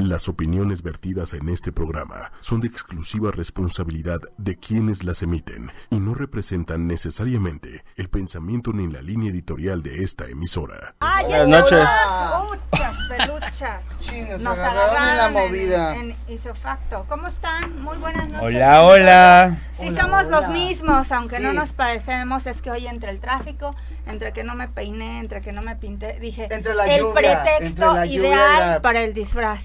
Las opiniones vertidas en este programa son de exclusiva responsabilidad de quienes las emiten y no representan necesariamente el pensamiento ni la línea editorial de esta emisora. ¡Ay, Buenas noches. Muchas peluchas. Sí, nos, Nos agarraron en la movida. En, en isofacto. ¿Cómo están? Muy buenas noches. Hola, hola. Sí, Hola, somos hola. los mismos, aunque no nos parecemos. Es que hoy entre el tráfico, entre que no me peiné, entre que no me pinté, dije, Entre la el lluvia, pretexto entre la lluvia y ideal la- para el disfraz.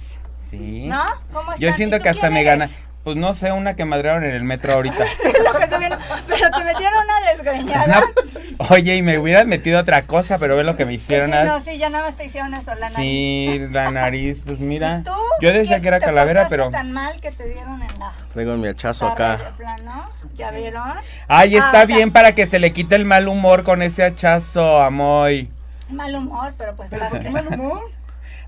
Sí. ¿No? ¿Cómo Yo estás? siento ¿Y tú que hasta me eres? gana. Pues no sé, una que madrearon en el metro ahorita. Lo que se viene- Pero te metieron una desgreñada. No, Oye, y me hubieran metido otra cosa, pero ve lo que me hicieron. Sí, a- no, sí, ya nada más te hicieron eso, la nariz. Sí, la nariz, pues mira. ¿Y tú? Yo decía ¿Qué que era te calavera, pero. tan mal que te dieron en la Traigo mi hachazo acá. plano? ¿Ya vieron? Ay, Ah, está o sea, bien para que se le quite el mal humor con ese hachazo, amoy. Mal humor, pero pues ¿Pero las por qué mal humor?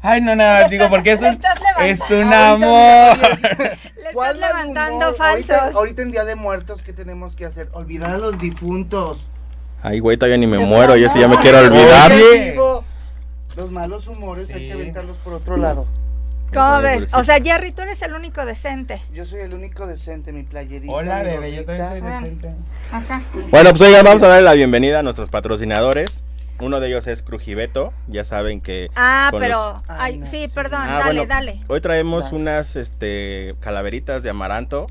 Ay, no, nada, digo, porque es un, es un amor. Le ¿Cuál estás levantando humor? falsos. Ahorita, ahorita en Día de Muertos, ¿qué tenemos que hacer? Olvidar a los difuntos. Ay, güey, todavía ni me muero, ya si ya me quiero olvidar. Oye. Vivo. Los malos humores hay Sí. que aventarlos por otro lado. ¿Cómo ves? O sea, Jerry, tú eres el único decente. Yo soy el único decente, mi playerita. Hola, bebé, yo también soy decente. Acá. Bueno, pues oigan, vamos a darle la bienvenida a nuestros patrocinadores. Uno de ellos es Crujibeto, ya saben que... Ah, pero. los- Ay, Ay, no, sí, sí. perdón, Ah, dale, bueno, dale. Hoy traemos Dale. unas este, calaveritas de amaranto,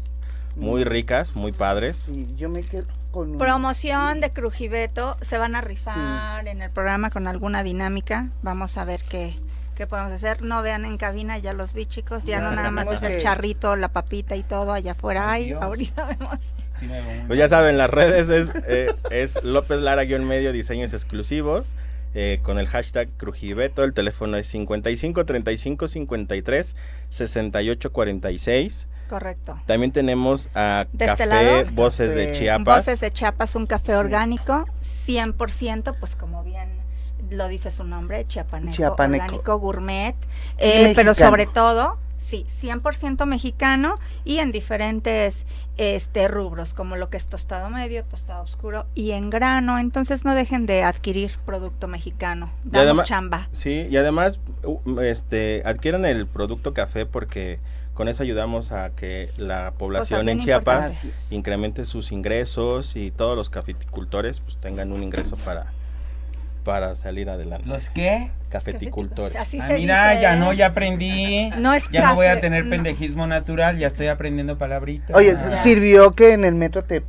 muy ricas, muy padres. Sí, yo me quedo con un- Promoción de Crujibeto. Se van a rifar en el programa con alguna dinámica. Vamos a ver qué, qué podemos hacer. No vean en cabina, ya los vi, chicos. Ya Ya, no nada más es el que- charrito, la papita y todo allá afuera. Ay, Dios. ahorita vemos. Sí Pues ya saben, las redes es, eh, es López Lara-medio diseños exclusivos. eh, con el hashtag Crujibeto, el teléfono es 55 35 53 68 46. Correcto. También tenemos a ¿De este Café lado? Voces de Café. Chiapas. Voces de Chiapas, un café orgánico, 100%, pues como bien lo dice su nombre, chiapaneco, Chiapaneco. orgánico, gourmet, eh, pero sobre todo, sí, 100% mexicano y en diferentes este rubros, como lo que es tostado medio, tostado oscuro y en grano, entonces no dejen de adquirir producto mexicano, damos además- chamba. Sí, y además este adquieran el producto café porque con eso ayudamos a que la población en Chiapas incremente sus ingresos y todos los cafeticultores pues tengan un ingreso para para salir adelante. ¿Los qué? Cafeticultores. Así Ah, se mira, dice, ya ¿eh? no, ya aprendí. No es Ya no voy a tener no. pendejismo natural, ya estoy aprendiendo palabritas. Oye, sirvió que en el metro te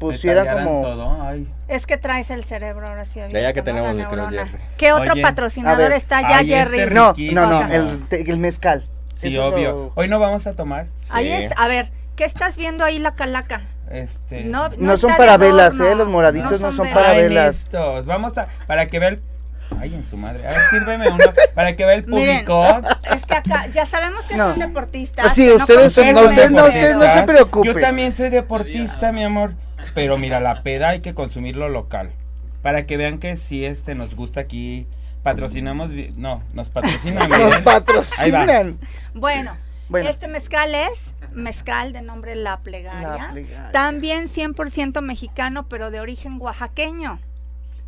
pusiera como... todo, ay. Es que traes el cerebro ahora sí Ya, abierto, ya que tenemos micro. Jerry. ¿Qué otro Oye, patrocinador está ya, Ay, Jerry? este No, no, no, el, mezcal. Sí, Eso obvio. lo- Hoy no vamos a tomar. Ahí Sí. es, a ver, ¿qué estás viendo ahí la calaca? Este. No, No son para velas. ¿eh? Los moraditos no son para velas. estos. Vamos a. Para que vea el. Ay, en su madre. A ver, sírveme uno. Para que vea el Miren, público. Es que acá ya sabemos que No. son deportistas. Ah, sí, ustedes son- no, ustedes no, ustedes no se preocupen. Yo también soy deportista, mi amor. Pero mira, la peda hay que consumirlo local. Para que vean que si este nos gusta aquí. Patrocinamos. No, nos patrocinan. bien. Nos patrocinan. Bueno, Bueno. este mezcal es mezcal de nombre La Plegaria. La Plegaria. También 100% mexicano, pero de origen oaxaqueño.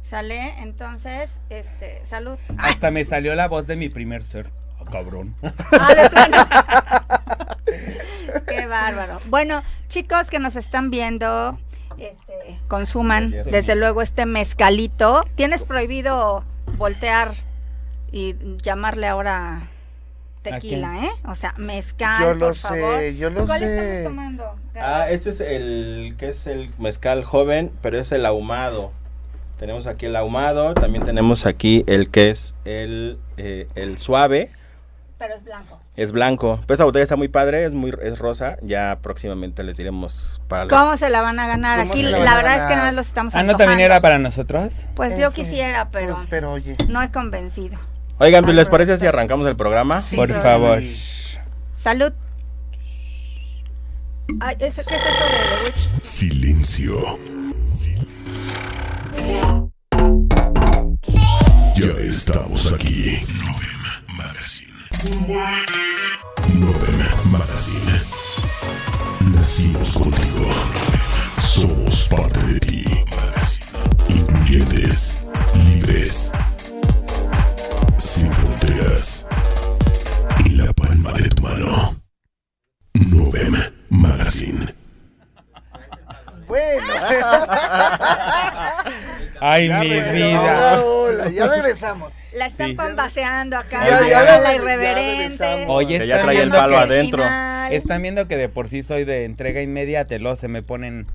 ¿Sale? Entonces, este, salud. Hasta me salió la voz de mi primer ser. Ah, cabrón. Ah. Qué bárbaro. Bueno, chicos que nos están viendo, este, consuman Sí. desde luego este mezcalito. Tienes prohibido voltear y llamarle ahora tequila, ¿eh? O sea, mezcal, Yo lo por favor. sé, yo lo ¿Cuál sé. estamos tomando? Ah, este es el que es el mezcal joven, pero es el ahumado. Tenemos aquí el ahumado, también tenemos aquí el que es el, eh, el suave, Pero es blanco. es blanco. Pero esta botella está muy padre, es muy es rosa. Ya próximamente les diremos para la- ¿Cómo se la van a ganar? ¿Cómo Aquí la, verdad es que nada más los estamos Ah, no también era para nosotros. Pues yo Este, quisiera, pero Pues, pero oye. no he convencido. Oigan, pues, ¿les parece si arrancamos el programa? Sí, Por sí. favor. Salud. Ay, ¿ese- ¿qué es eso de The Witch? Silencio. Silencio. Ya estamos aquí. Novem Magazine. Novem Magazine. Nacimos contigo. Novem. Somos parte de ti. Magazine. Incluyentes. Libres. palma de tu mano. Novem Magazine. Bueno. Ay, mi vida. Hola, hola. Ya regresamos. La están sí. acá. La irreverente. Oye, ya trae el palo adentro. Están viendo que de por sí soy de entrega inmediata, lo se me ponen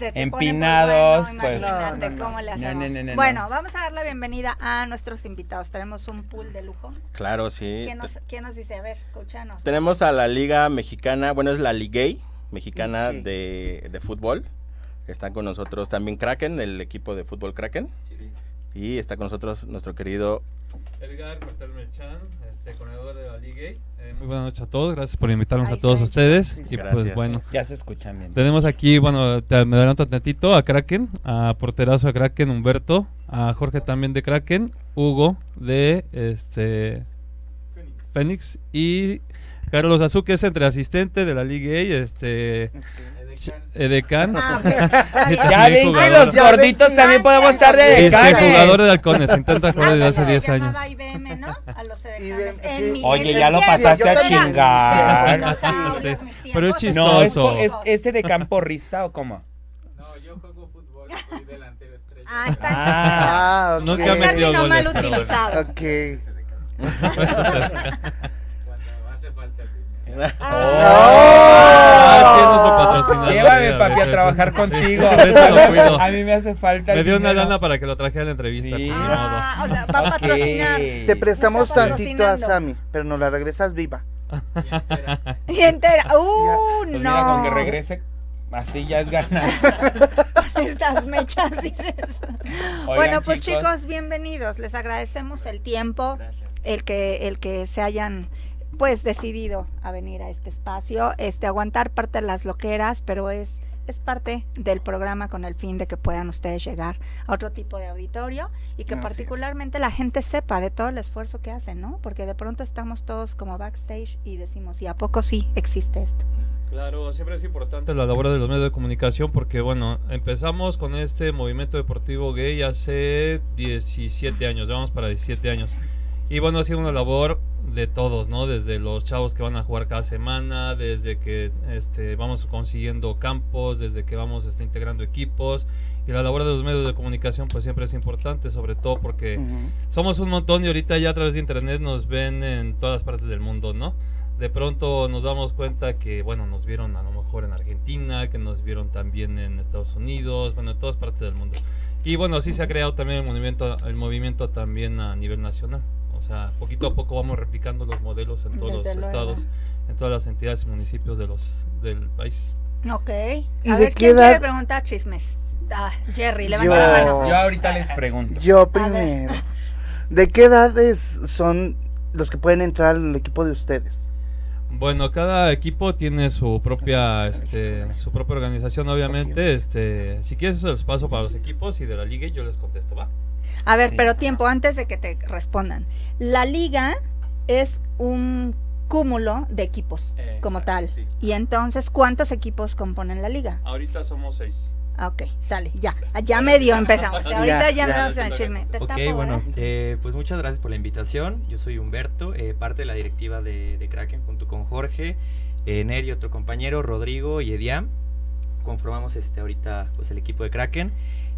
se te pone muy empinados, bueno, pues. imagínate No, no, cómo le no, hacemos. no, no, no, bueno, vamos a dar la bienvenida a nuestros invitados. Tenemos un pool de lujo. Claro, sí. ¿Quién nos, quién nos dice? A ver, coachanos. Tenemos a la Liga Mexicana, bueno, es la Ligay Mexicana de, de fútbol. Están con nosotros también Kraken, el equipo de fútbol Kraken. Y está con nosotros nuestro querido Edgar Cortés Merchan, este, coordinador de la Liga. Eh, muy buenas noches a todos, gracias por invitarnos Ay, a todos ustedes. sí, y gracias. pues bueno, Ya se escuchan bien. tenemos aquí, bueno, te, me adelanto tantito, a Kraken, a porterazo de Kraken, Humberto, a Jorge también de Kraken, Hugo de este Fénix y Carlos Azuque es entre asistente de la Liga este Edecán. Ah, bien. Ya ven que los gorditos también podemos estar de Es que decanes. jugador de halcones, intenta jugar desde hace Antes 10 se años. Oye, ya lo pasaste a chingar. pero es es, chistoso. es ese de campo rista o cómo? No, yo juego fútbol, soy delantero estrella. Ah, está. Ah, ok. Nunca un me metió término mal goles, bueno. utilizado. Ok. Cuando hace falta el dinero. Ah, sí, patrocinador. Llévame, papi, a trabajar Sí, contigo. A mí me hace falta. Me dio una lana para que lo trajera a la entrevista. Ah, o sea, va a patrocinar. Te prestamos tantito a. Sammy, pero nos la regresas viva. Y entera. Uh, Pues no. mira, con que regrese, así ya es ganar. Estas mechas, dices. Oigan, bueno, pues chicos. bienvenidos. Les agradecemos el tiempo, el que, el que se hayan pues decidido a venir a este espacio, este aguantar parte de las loqueras, pero es es parte del programa con el fin de que puedan ustedes llegar a otro tipo de auditorio y que Así es. particularmente la gente sepa de todo el esfuerzo que hacen, ¿no? Porque de pronto estamos todos como backstage y decimos, ¿y a poco sí existe esto? Claro, siempre es importante la labor de los medios de comunicación porque, bueno, empezamos con este movimiento deportivo gay hace 17 años, ya vamos para 17 años. Y bueno, ha sido una labor de todos, ¿no? Desde los chavos que van a jugar cada semana, desde que este, vamos consiguiendo campos, desde que vamos este, integrando equipos. Y la labor de los medios de comunicación pues siempre es importante, sobre todo porque somos un montón y ahorita ya a través de internet nos ven en todas partes del mundo, ¿no? De pronto nos damos cuenta que, bueno, nos vieron a lo mejor en Argentina, que nos vieron también en Estados Unidos, bueno, en todas partes del mundo. Y bueno, así se ha creado también el movimiento, el movimiento también a nivel nacional. O sea, poquito a poco vamos replicando los modelos en todos Desde los luego. estados, en todas las entidades y municipios de los, del país. Ok. ¿Y a de ver, qué ¿quién edad? quiere preguntar chismes? Ah, Jerry, levanta Yo- la mano. Yo ahorita les pregunto. Yo primero. ¿De qué edades son los que pueden entrar al equipo de ustedes? Bueno, cada equipo tiene su propia, este, su propia organización, obviamente. Este, si quieres, eso les paso para los equipos y de la liga y yo les contesto, ¿va? A ver, Sí. pero tiempo, antes de que te respondan. La liga es un cúmulo de equipos como Exacto, tal. sí. Y entonces, ¿cuántos equipos componen la liga? Ahorita somos seis. Ah, ok, sale, ya. Ya medio empezamos. Ahorita ya, Ya, me ya, vamos con el ya. chisme. Ok, tapo, bueno, ¿eh? eh, pues muchas gracias por la invitación. Yo soy Humberto, eh, parte de la directiva de, de Kraken junto con Jorge, eh, Neri, otro compañero, Rodrigo y Ediam. Conformamos este ahorita pues el equipo de Kraken.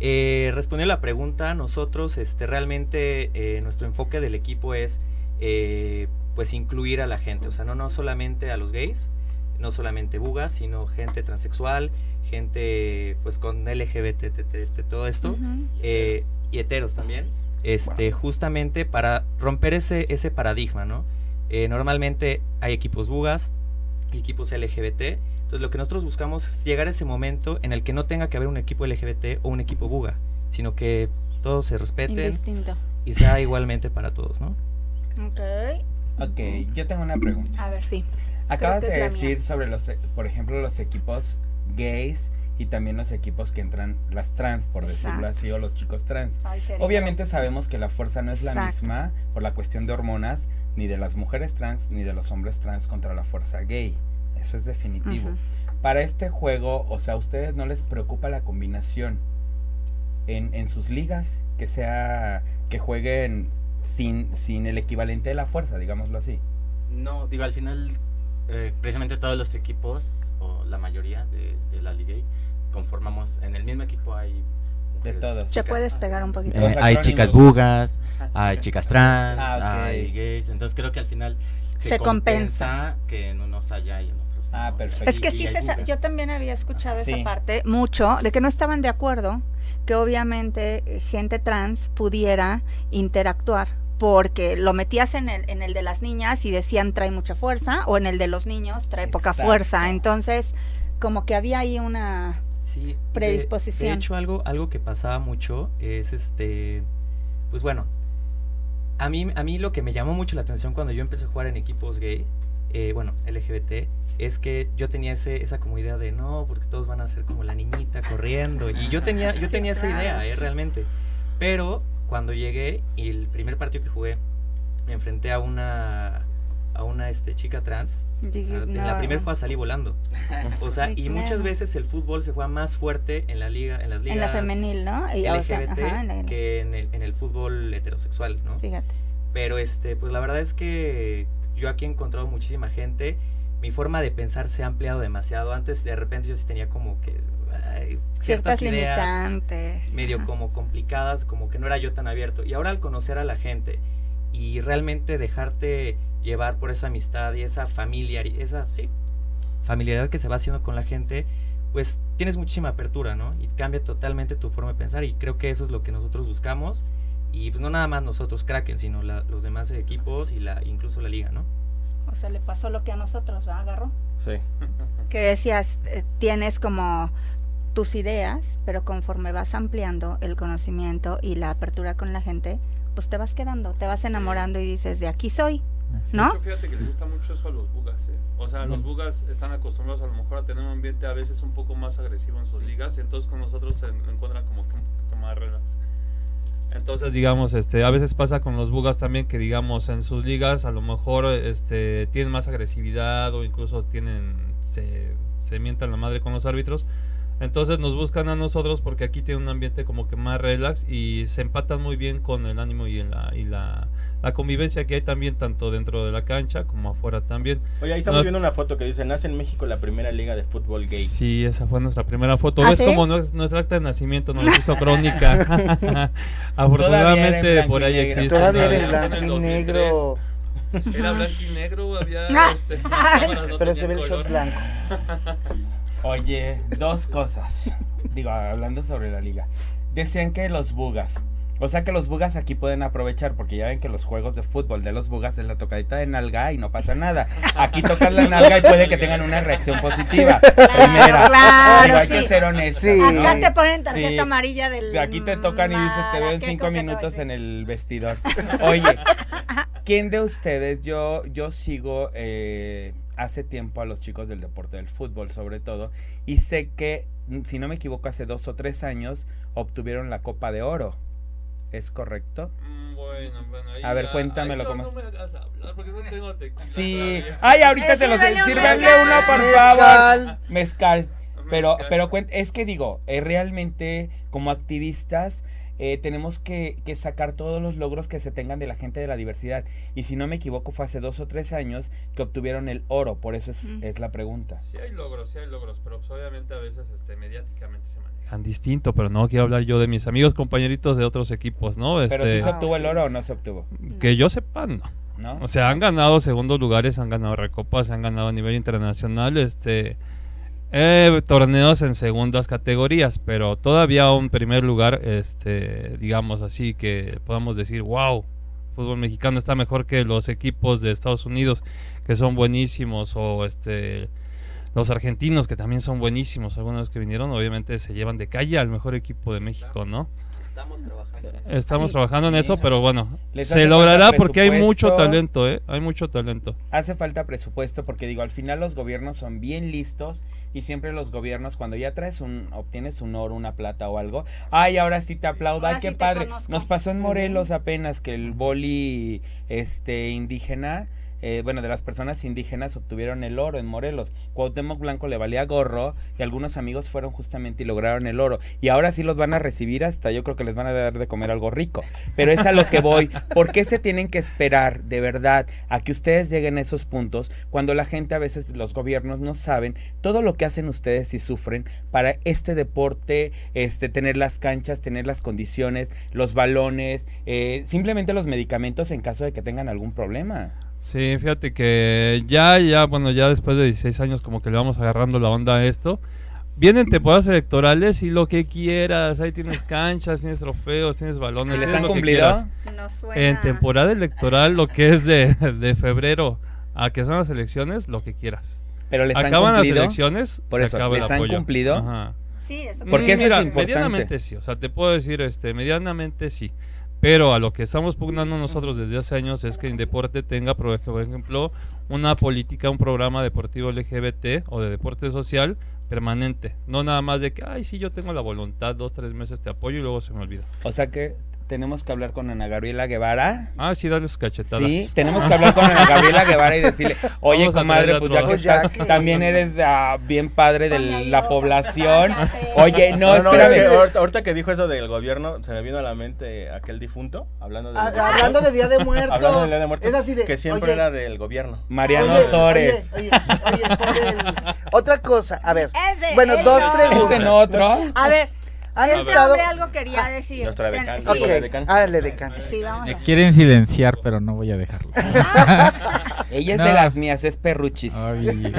Eh, respondiendo a la pregunta, nosotros este realmente eh, nuestro enfoque del equipo es eh, pues incluir a la gente, o sea, no, no solamente a los gays, no solamente bugas, sino gente transexual, gente pues con LGBT, todo esto. Eh, y heteros también, este, justamente para romper ese, ese paradigma, ¿no? Eh, normalmente hay equipos bugas equipos LGBT, entonces lo que nosotros buscamos es llegar a ese momento en el que no tenga que haber un equipo LGBT o un equipo buga, sino que todos se respeten Indistinto. y sea igualmente para todos, ¿no? Ok, Ok, yo tengo una pregunta. a ver, sí. Acabas de decir mía. sobre los, por ejemplo, los equipos gays y también los equipos que entran las trans, por decirlo así, o los chicos trans. Ay. Obviamente sabemos que la fuerza no es la misma por la cuestión de hormonas, ni de las mujeres trans, ni de los hombres trans contra la fuerza gay. Eso es definitivo. Para este juego, o sea, ¿a ustedes no les preocupa la combinación en, en sus ligas? Que sea, que jueguen sin, sin el equivalente de la fuerza, digámoslo así. No, digo, al final, eh, precisamente todos los equipos, o la mayoría de, de la Liga, conformamos, en el mismo equipo hay De todos. ¿Te chicas. puedes pegar un poquito? Eh, hay acrónimos. chicas bugas, hay chicas trans, Ah, hay gays, entonces creo que al final Se compensa. que en unos haya y en otros Ah, perfecto. Es que sí, se yo también había escuchado Sí. esa parte mucho, de que no estaban de acuerdo que obviamente eh, gente trans pudiera interactuar, porque lo metías en el, en el de las niñas y decían trae mucha fuerza, o en el de los niños trae poca fuerza, entonces como que había ahí una... Sí, de- predisposición. De, hecho, algo, algo que pasaba mucho es este. Pues bueno. A mí, a mí lo que me llamó mucho la atención cuando yo empecé a jugar en equipos gay, eh, bueno, LGBT, es que yo tenía ese, esa como idea de no, porque todos van a ser como la niñita corriendo. Y yo tenía, yo tenía esa idea, eh, realmente. Pero cuando llegué y el primer partido que jugué, me enfrenté a una a una este, chica trans. o sea, en la primera jugada salí volando. O sea, y muchas veces el fútbol se juega más fuerte en la liga, en las ligas En la femenil, ¿no? Y, o sea, LGBT ajá, en la- que en el, en el fútbol heterosexual, ¿no? Fíjate. Pero este, pues la verdad es que yo aquí he encontrado muchísima gente. Mi forma de pensar se ha ampliado demasiado. Antes de repente yo sí tenía como que ay, Ciertas ciertas ideas limitantes. medio ajá. como complicadas, como que no era yo tan abierto. Y ahora al conocer a la gente y realmente dejarte llevar por esa amistad y esa familiar, esa sí, familiaridad que se va haciendo con la gente, pues tienes muchísima apertura, ¿no? Y cambia totalmente tu forma de pensar y creo que eso es lo que nosotros buscamos. Y pues no nada más nosotros, Kraken, sino la- los demás equipos y la incluso la liga, ¿no? O sea, le pasó lo que a nosotros, ¿va? Agarró. Sí. que decías, eh, tienes como tus ideas, pero conforme vas ampliando el conocimiento y la apertura con la gente, pues te vas quedando, te vas enamorando y dices, de aquí soy, ¿no? Fíjate que les gusta mucho eso a los bugas, ¿eh? O sea, los bugas están acostumbrados a lo mejor a tener un ambiente a veces un poco más agresivo en sus ligas, y entonces con nosotros se encuentran como que un poquito más relax. Entonces, digamos, este, a veces pasa con los bugas también que, digamos, en sus ligas a lo mejor este, tienen más agresividad o incluso tienen, se, mientan la madre con los árbitros. Entonces nos buscan a nosotros porque aquí tiene un ambiente como que más relax y se empatan muy bien con el ánimo y, la, y la, la convivencia que hay también tanto dentro de la cancha como afuera también. Oye, ahí estamos viendo una foto que dice, nace en México la primera liga de fútbol gay. Sí, esa fue nuestra primera foto. ¿Ah, es sí? como nues- nuestra acta de nacimiento, nos hizo crónica. Afortunadamente por ahí existe. Todavía era en blanco y 2003. negro. Era blanco y negro, había este, cámaras, no Pero se ve el color. blanco. Oye, dos cosas. Digo, hablando sobre la liga. Decían que los bugas. O sea que los bugas aquí pueden aprovechar porque ya ven que los juegos de fútbol de los bugas es la tocadita de nalga y no pasa nada. Aquí tocan la nalga y puede que tengan una reacción positiva. Primera. claro, Digo, hay que ser honestos. Sí. ¿no? Acá te ponen tarjeta Sí. amarilla del... Aquí te tocan y dices, te veo en cinco minutos en el vestidor. Oye, ¿quién de ustedes? Yo, yo sigo eh, hace tiempo a los chicos del deporte del fútbol, sobre todo, y sé que, si no me equivoco, hace dos o tres años obtuvieron la Copa de Oro. ¿Es correcto? Mm, Bueno, bueno, ahí A ver, ya- cuéntamelo cómo no es. me hagas hablar porque no tengo tequila Sí. todavía. Ay, ahorita Eh, te los sírvanle uno, por favor. Mezcal. Mezcal. Pero, Mezcal. pero cuen- es que digo, eh, realmente como activistas eh, tenemos que, que sacar todos los logros que se tengan de la gente de la diversidad. Y si no me equivoco, fue hace dos o tres años que obtuvieron el oro, por eso es, Mm. es la pregunta. Sí hay logros, sí hay logros, pero pues, obviamente a veces este, mediáticamente se manejan distinto, pero no quiero hablar yo de mis amigos compañeritos de otros equipos, ¿no? Pero Este, si se Ah, obtuvo el oro o no se obtuvo, Que yo sepa, no. ¿no? O sea, han ganado segundos lugares, han ganado recopas, han ganado a nivel internacional, este eh, torneos en segundas categorías, pero todavía un primer lugar, este, digamos así, que podamos decir, wow, fútbol mexicano está mejor que los equipos de Estados Unidos, que son buenísimos, o este los argentinos, que también son buenísimos, algunos que vinieron, obviamente se llevan de calle al mejor equipo de México, ¿no? Estamos trabajando en eso. Estamos Sí, trabajando en eso, pero bueno, se logrará porque hay mucho talento, ¿eh? Hay mucho talento. Hace falta presupuesto porque digo, al final los gobiernos son bien listos y siempre los gobiernos cuando ya traes un, obtienes un oro, una plata o algo, ay, ahora sí te aplaudo, ay, qué sí padre. conozco. Nos pasó en. Morelos apenas que el boli este indígena eh, bueno, de las personas indígenas obtuvieron el oro en Morelos. Cuauhtémoc Blanco le valía gorro y algunos amigos fueron justamente y lograron el oro. Y ahora sí los van a recibir hasta yo creo que les van a dar de comer algo rico. Pero es a lo que voy. ¿Por qué se tienen que esperar de verdad a que ustedes lleguen a esos puntos cuando la gente a veces, los gobiernos no saben todo lo que hacen ustedes y sufren para este deporte, este, tener las canchas, tener las condiciones, los balones, eh, simplemente los medicamentos en caso de que tengan algún problema? Sí, fíjate que ya, ya, bueno, ya después de 16 años como que le vamos agarrando la onda a esto. Vienen temporadas electorales y lo que quieras, ahí tienes canchas, tienes trofeos, tienes balones. ¿Y les han cumplido? quieras. No suena. En temporada electoral, lo que es de, de febrero a que son las elecciones, lo que quieras. Pero les han Acaban las elecciones, Por se eso, acaba el ¿les han apoyo. cumplido? Ajá. Sí, eso Porque eso es mira, importante. Medianamente sí, o sea, te puedo decir, este, medianamente sí. Pero a lo que estamos pugnando nosotros desde hace años es que en deporte tenga, por ejemplo, una política, un programa deportivo LGBT o de deporte social permanente. No nada más de que, ay, sí, yo tengo la voluntad, dos, tres meses te apoyo y luego se me olvida. O sea que tenemos que hablar con Ana Gabriela Guevara. Ah, sí, darles cachetadas. Sí, tenemos que hablar con Ana Gabriela Guevara y decirle, oye, Vamos a comadre, pues ya que todos. estás, Pues ya que- también eres ah, bien padre de la población. Oye, no, No, no, es espérame. que ahorita, ahorita que dijo eso del gobierno, se me vino a la mente aquel difunto, hablando de... Ah, hablando de Día de Muertos. Hablando del Día de Muertos, Es así de. que siempre oye, era del gobierno. Mariano oye, Sores. Oye, oye, oye, el- Otra cosa, a ver. Ese, Bueno, dos no. preguntas. Ese no otro. A ver, ¿Han ese estado- hombre algo quería decir. nuestra decana. sí. Ok. Ok, decán. hágale decán. Sí, vamos Me a quieren silenciar, pero no voy a dejarlo. Ella es No. de las mías, es perruchis. Ay.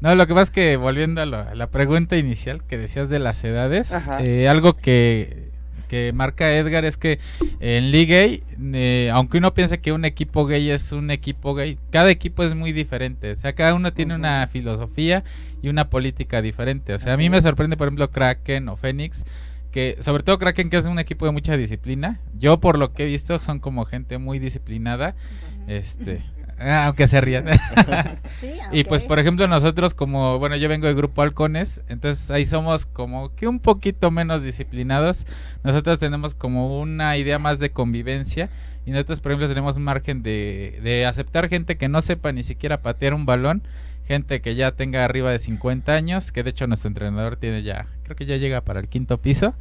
No, lo que pasa es que volviendo a, la pregunta inicial que decías de las edades, eh, algo que, que marca Edgar es que en League Gay, eh, aunque uno piense que un equipo gay es un equipo gay, cada equipo es muy diferente. O sea, cada uno tiene una filosofía y una política diferente. O sea, a mí me sorprende, por ejemplo, Kraken o Phoenix. Que, sobre todo Kraken, que es un equipo de mucha disciplina. Yo, por lo que he visto, son como gente muy disciplinada. Este, aunque se rían. Sí, Y pues por ejemplo nosotros como, bueno yo vengo del grupo Halcones, entonces ahí somos como que un poquito menos disciplinados, nosotros tenemos como una idea más de convivencia y nosotros por ejemplo tenemos margen de, de aceptar gente que no sepa ni siquiera patear un balón, gente que ya tenga arriba de 50 años, que de hecho nuestro entrenador tiene ya, creo que ya llega para el quinto piso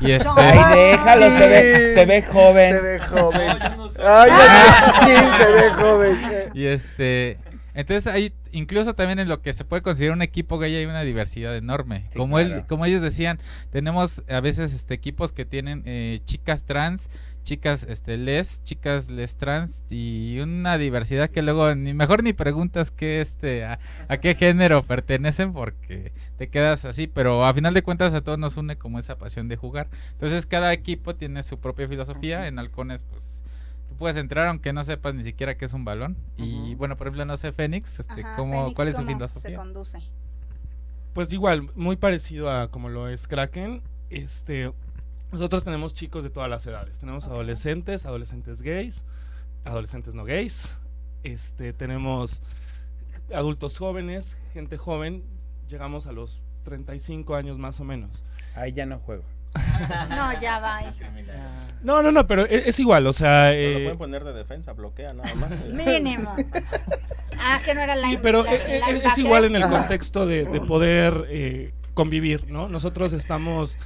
y este... Ay, déjalo, se ve, se ve joven. Se ve joven. No, no. Ay, ya- sí, se ve joven. Y este, entonces ahí incluso también en lo que se puede considerar un equipo gay hay una diversidad enorme. Sí, como él, como ellos decían, tenemos a veces este equipos que tienen eh, chicas trans, chicas este les, chicas les trans y una diversidad que luego ni mejor ni preguntas qué este a, a qué género pertenecen porque te quedas así, pero a final de cuentas a todos nos une como esa pasión de jugar. Entonces cada equipo tiene su propia filosofía, en halcones pues tú puedes entrar aunque no sepas ni siquiera qué es un balón. Y bueno, por ejemplo, no sé, Fénix, este, Ajá, ¿cómo, Fénix, ¿cuál es su ¿cómo Se filosofía? conduce. Pues igual, muy parecido a como lo es Kraken. Este, nosotros tenemos chicos de todas las edades. Tenemos adolescentes, adolescentes gays, adolescentes no gays. Este, tenemos adultos jóvenes, gente joven. Llegamos a los 35 años más o menos. Ahí ya no juego. No, ya va. ahí. No, no, no, pero e- es, igual, o sea, Pero lo eh, pueden poner de defensa, bloquea nada más. Mínimo. Ah, que no era la Sí, pero e- e- es igual en el contexto de, de poder eh, convivir, ¿no? Nosotros estamos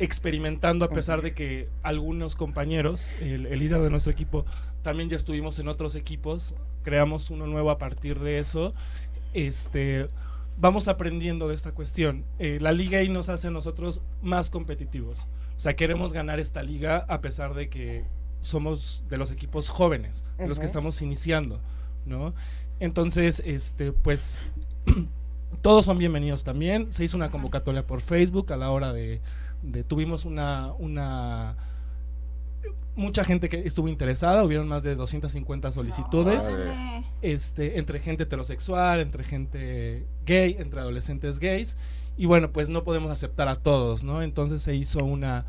experimentando a pesar de que algunos compañeros, el, el líder de nuestro equipo, también ya estuvimos en otros equipos, creamos uno nuevo a partir de eso. Este, vamos aprendiendo de esta cuestión. Eh, la liga ahí nos hace a nosotros más competitivos. O sea, queremos ganar esta liga a pesar de que somos de los equipos jóvenes, de los que estamos iniciando, ¿no? Entonces, este, pues todos son bienvenidos también. Se hizo una convocatoria por Facebook a la hora de, de- tuvimos una, una mucha gente que estuvo interesada, hubieron más de 250 solicitudes, este, entre gente heterosexual, entre gente gay, entre adolescentes gays, y bueno, pues no podemos aceptar a todos, ¿no? Entonces se hizo una,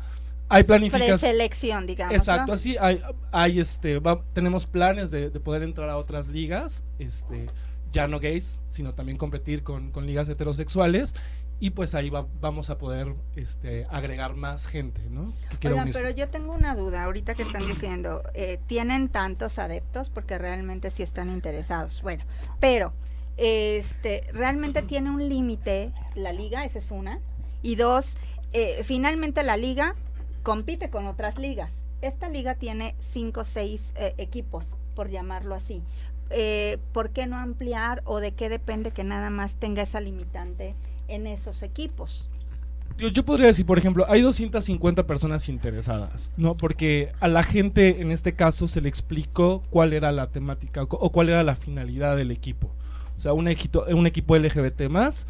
hay planificación. Preselección, digamos. Exacto, ¿no? así hay, hay este, va- tenemos planes de, de poder entrar a otras ligas, este, ya no gays, sino también competir con, con ligas heterosexuales. Y pues ahí va- vamos a poder este, agregar más gente, ¿no? Que Oigan, pero yo tengo una duda ahorita que están diciendo, eh, ¿tienen tantos adeptos? Porque realmente sí están interesados. Bueno, pero este, realmente tiene un límite la liga, esa es una. Y dos, eh, finalmente la liga compite con otras ligas. Esta liga tiene cinco o seis eh, equipos, por llamarlo así. Eh, ¿Por qué no ampliar o de qué depende que nada más tenga esa limitante en esos equipos? Yo, podría decir, por ejemplo, hay 250 personas interesadas, ¿no? Porque a la gente en este caso se le explicó cuál era la temática o cuál era la finalidad del equipo. O sea, un equipo, un equipo LGBT más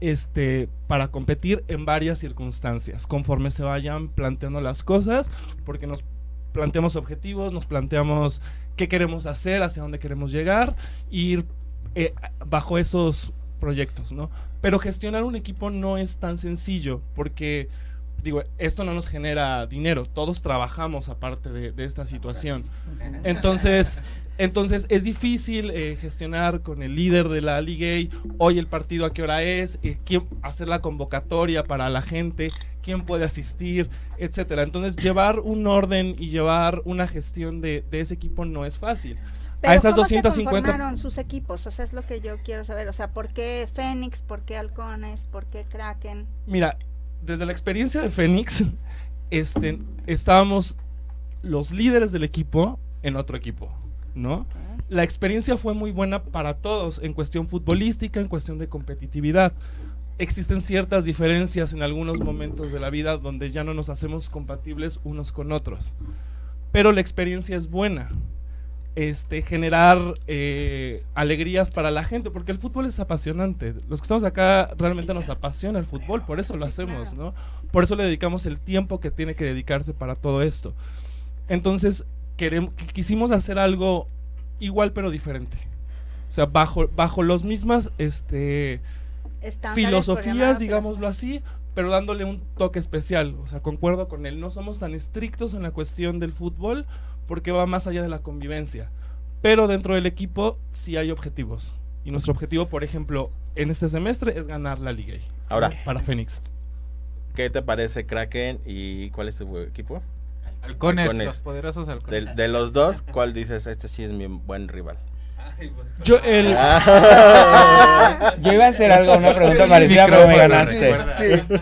este, para competir en varias circunstancias, conforme se vayan planteando las cosas, porque nos planteamos objetivos, nos planteamos qué queremos hacer, hacia dónde queremos llegar, ir eh, bajo esos proyectos, ¿no? Pero gestionar un equipo no es tan sencillo porque, digo, esto no nos genera dinero, todos trabajamos aparte de, de esta situación. Entonces, entonces es difícil eh, gestionar con el líder de la Liga Gay, hoy el partido a qué hora es, eh, quién, hacer la convocatoria para la gente, quién puede asistir, etcétera. Entonces, llevar un orden y llevar una gestión de, de ese equipo no es fácil. Pero a esas ¿cómo se 250 conformaron sus equipos? O sea, es lo que yo quiero saber. O sea, ¿por qué Fénix? ¿Por qué Halcones? ¿Por qué Kraken? Mira, desde la experiencia de Fénix, este, estábamos los líderes del equipo en otro equipo, ¿no? La experiencia fue muy buena para todos en cuestión futbolística, en cuestión de competitividad. Existen ciertas diferencias en algunos momentos de la vida donde ya no nos hacemos compatibles unos con otros. Pero la experiencia es buena. Este, generar eh, alegrías para la gente, porque el fútbol es apasionante. Los que estamos acá realmente nos apasiona el fútbol, por eso lo hacemos, ¿no? Por eso le dedicamos el tiempo que tiene que dedicarse para todo esto. Entonces, queremos, quisimos hacer algo igual pero diferente. O sea, bajo, bajo los mismas este, Estándares, filosofías, digámoslo así, pero dándole un toque especial. O sea, concuerdo con él. No somos tan estrictos en la cuestión del fútbol porque va más allá de la convivencia. Pero dentro del equipo sí hay objetivos. Y nuestro objetivo, por ejemplo, en este semestre es ganar la Liga. Ahora. Para Fénix. ¿Qué te parece Kraken y cuál es tu equipo? Halcones, los poderosos halcones. De, de los dos, ¿cuál dices? Este sí es mi buen rival. Yo, el... Ah. Yo iba a hacer algo, una pregunta parecida, pero me ganaste. Sí.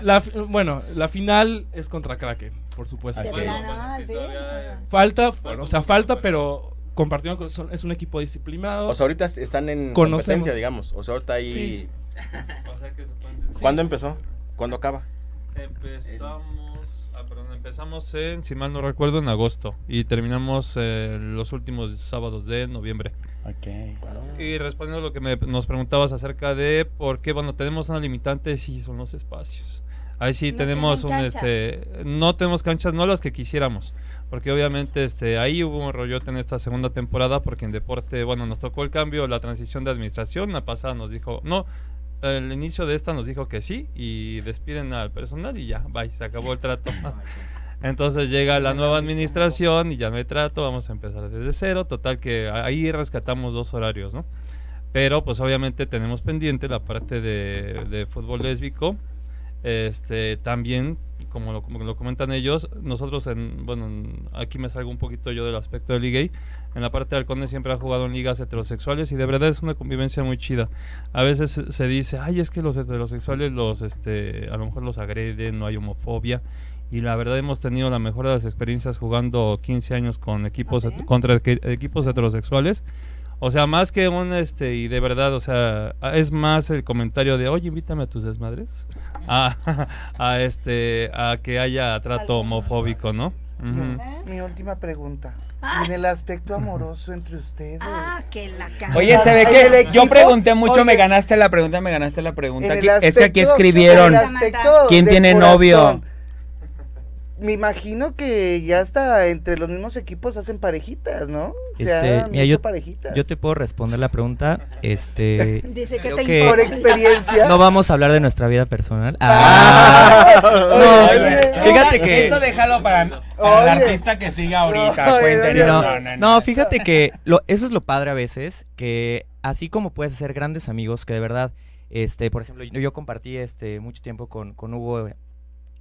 La bueno, la final es contra Kraken, por supuesto. Sí. Falta, bueno, o sea, falta, pero compartiendo con son- es un equipo disciplinado. O sea, ahorita est- están en Conocemos. competencia, digamos. O sea, ahorita ahí... Sí. O sea que se pueden decir- ¿Cuándo empezó? ¿Cuándo acaba? Empezamos, ah, perdón, empezamos en, si mal no recuerdo, en agosto y terminamos eh, los últimos sábados de noviembre. Ok. Y respondiendo a lo que me- nos preguntabas acerca de por qué, bueno, tenemos una limitante, sí, son los espacios. Ahí sí No tenemos un, este, no tenemos canchas, no las que quisiéramos, porque obviamente, este, ahí hubo un rollote en esta segunda temporada, porque en deporte, bueno, nos tocó el cambio, la transición de administración, la pasada nos dijo, no, el inicio de esta nos dijo que sí y despiden al personal y ya, bye, se acabó el trato. Entonces llega la nueva administración y ya no hay trato, vamos a empezar desde cero, total que ahí rescatamos dos horarios, ¿no? Pero pues obviamente tenemos pendiente la parte de, de fútbol lésbico, este también como lo, como lo comentan ellos, nosotros en, bueno, en- aquí me salgo un poquito yo del aspecto del gay, en la parte de halcones siempre ha jugado en ligas heterosexuales y de verdad es una convivencia muy chida. A veces se, dice, ay, es que los heterosexuales los, este, a lo mejor los agreden, no hay homofobia. Y la verdad hemos tenido la mejor de las experiencias jugando 15 años con equipos ¿Ah, sí? contra equi- equipos heterosexuales. O sea, más que un este y de verdad, o sea, es más el comentario de, "Oye, invítame a tus desmadres." A, a este a que haya trato homofóbico, ¿no? Ujú. Mi última pregunta. Ah. En el aspecto amoroso entre ustedes. Ah, que la Oye, se ve que yo pregunté mucho, me ganaste la pregunta, me ganaste la pregunta. Aquí- es que aquí escribieron. ¿Quién tiene novio? Me imagino que ya hasta entre los mismos equipos hacen parejitas, ¿no? Se Este, han mira, hecho yo- parejitas. Yo te puedo responder la pregunta. Este. Dice que te que Por experiencia. no vamos a hablar de nuestra vida personal. Ah. No, Oye, fíjate que- Eso déjalo para, para Oye. el artista que siga ahorita. No, oye, no, No, no, no, fíjate que lo, eso es lo padre a veces, que así como puedes hacer grandes amigos, que de verdad Este, por ejemplo, yo, yo compartí este mucho tiempo con, con Hugo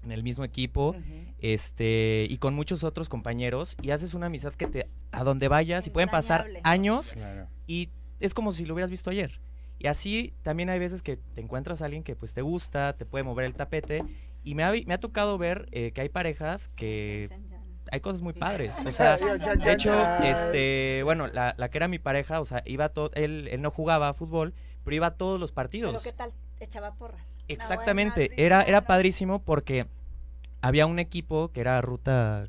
en el mismo equipo, este, y con muchos otros compañeros, y haces una amistad que te, a donde vayas, y pueden pasar años, Claro. y es como si lo hubieras visto ayer. Y así también hay veces que te encuentras a alguien que pues te gusta, te puede mover el tapete, y me ha, me ha tocado ver eh, que hay parejas que hay cosas muy padres. O sea, de hecho, este, bueno, la, la que era mi pareja, o sea, iba todo, él, él no jugaba fútbol, pero iba a todos los Pero partidos. qué tal, echaba porras. Exactamente, buena, sí, era, era padrísimo porque había un equipo que era Ruta,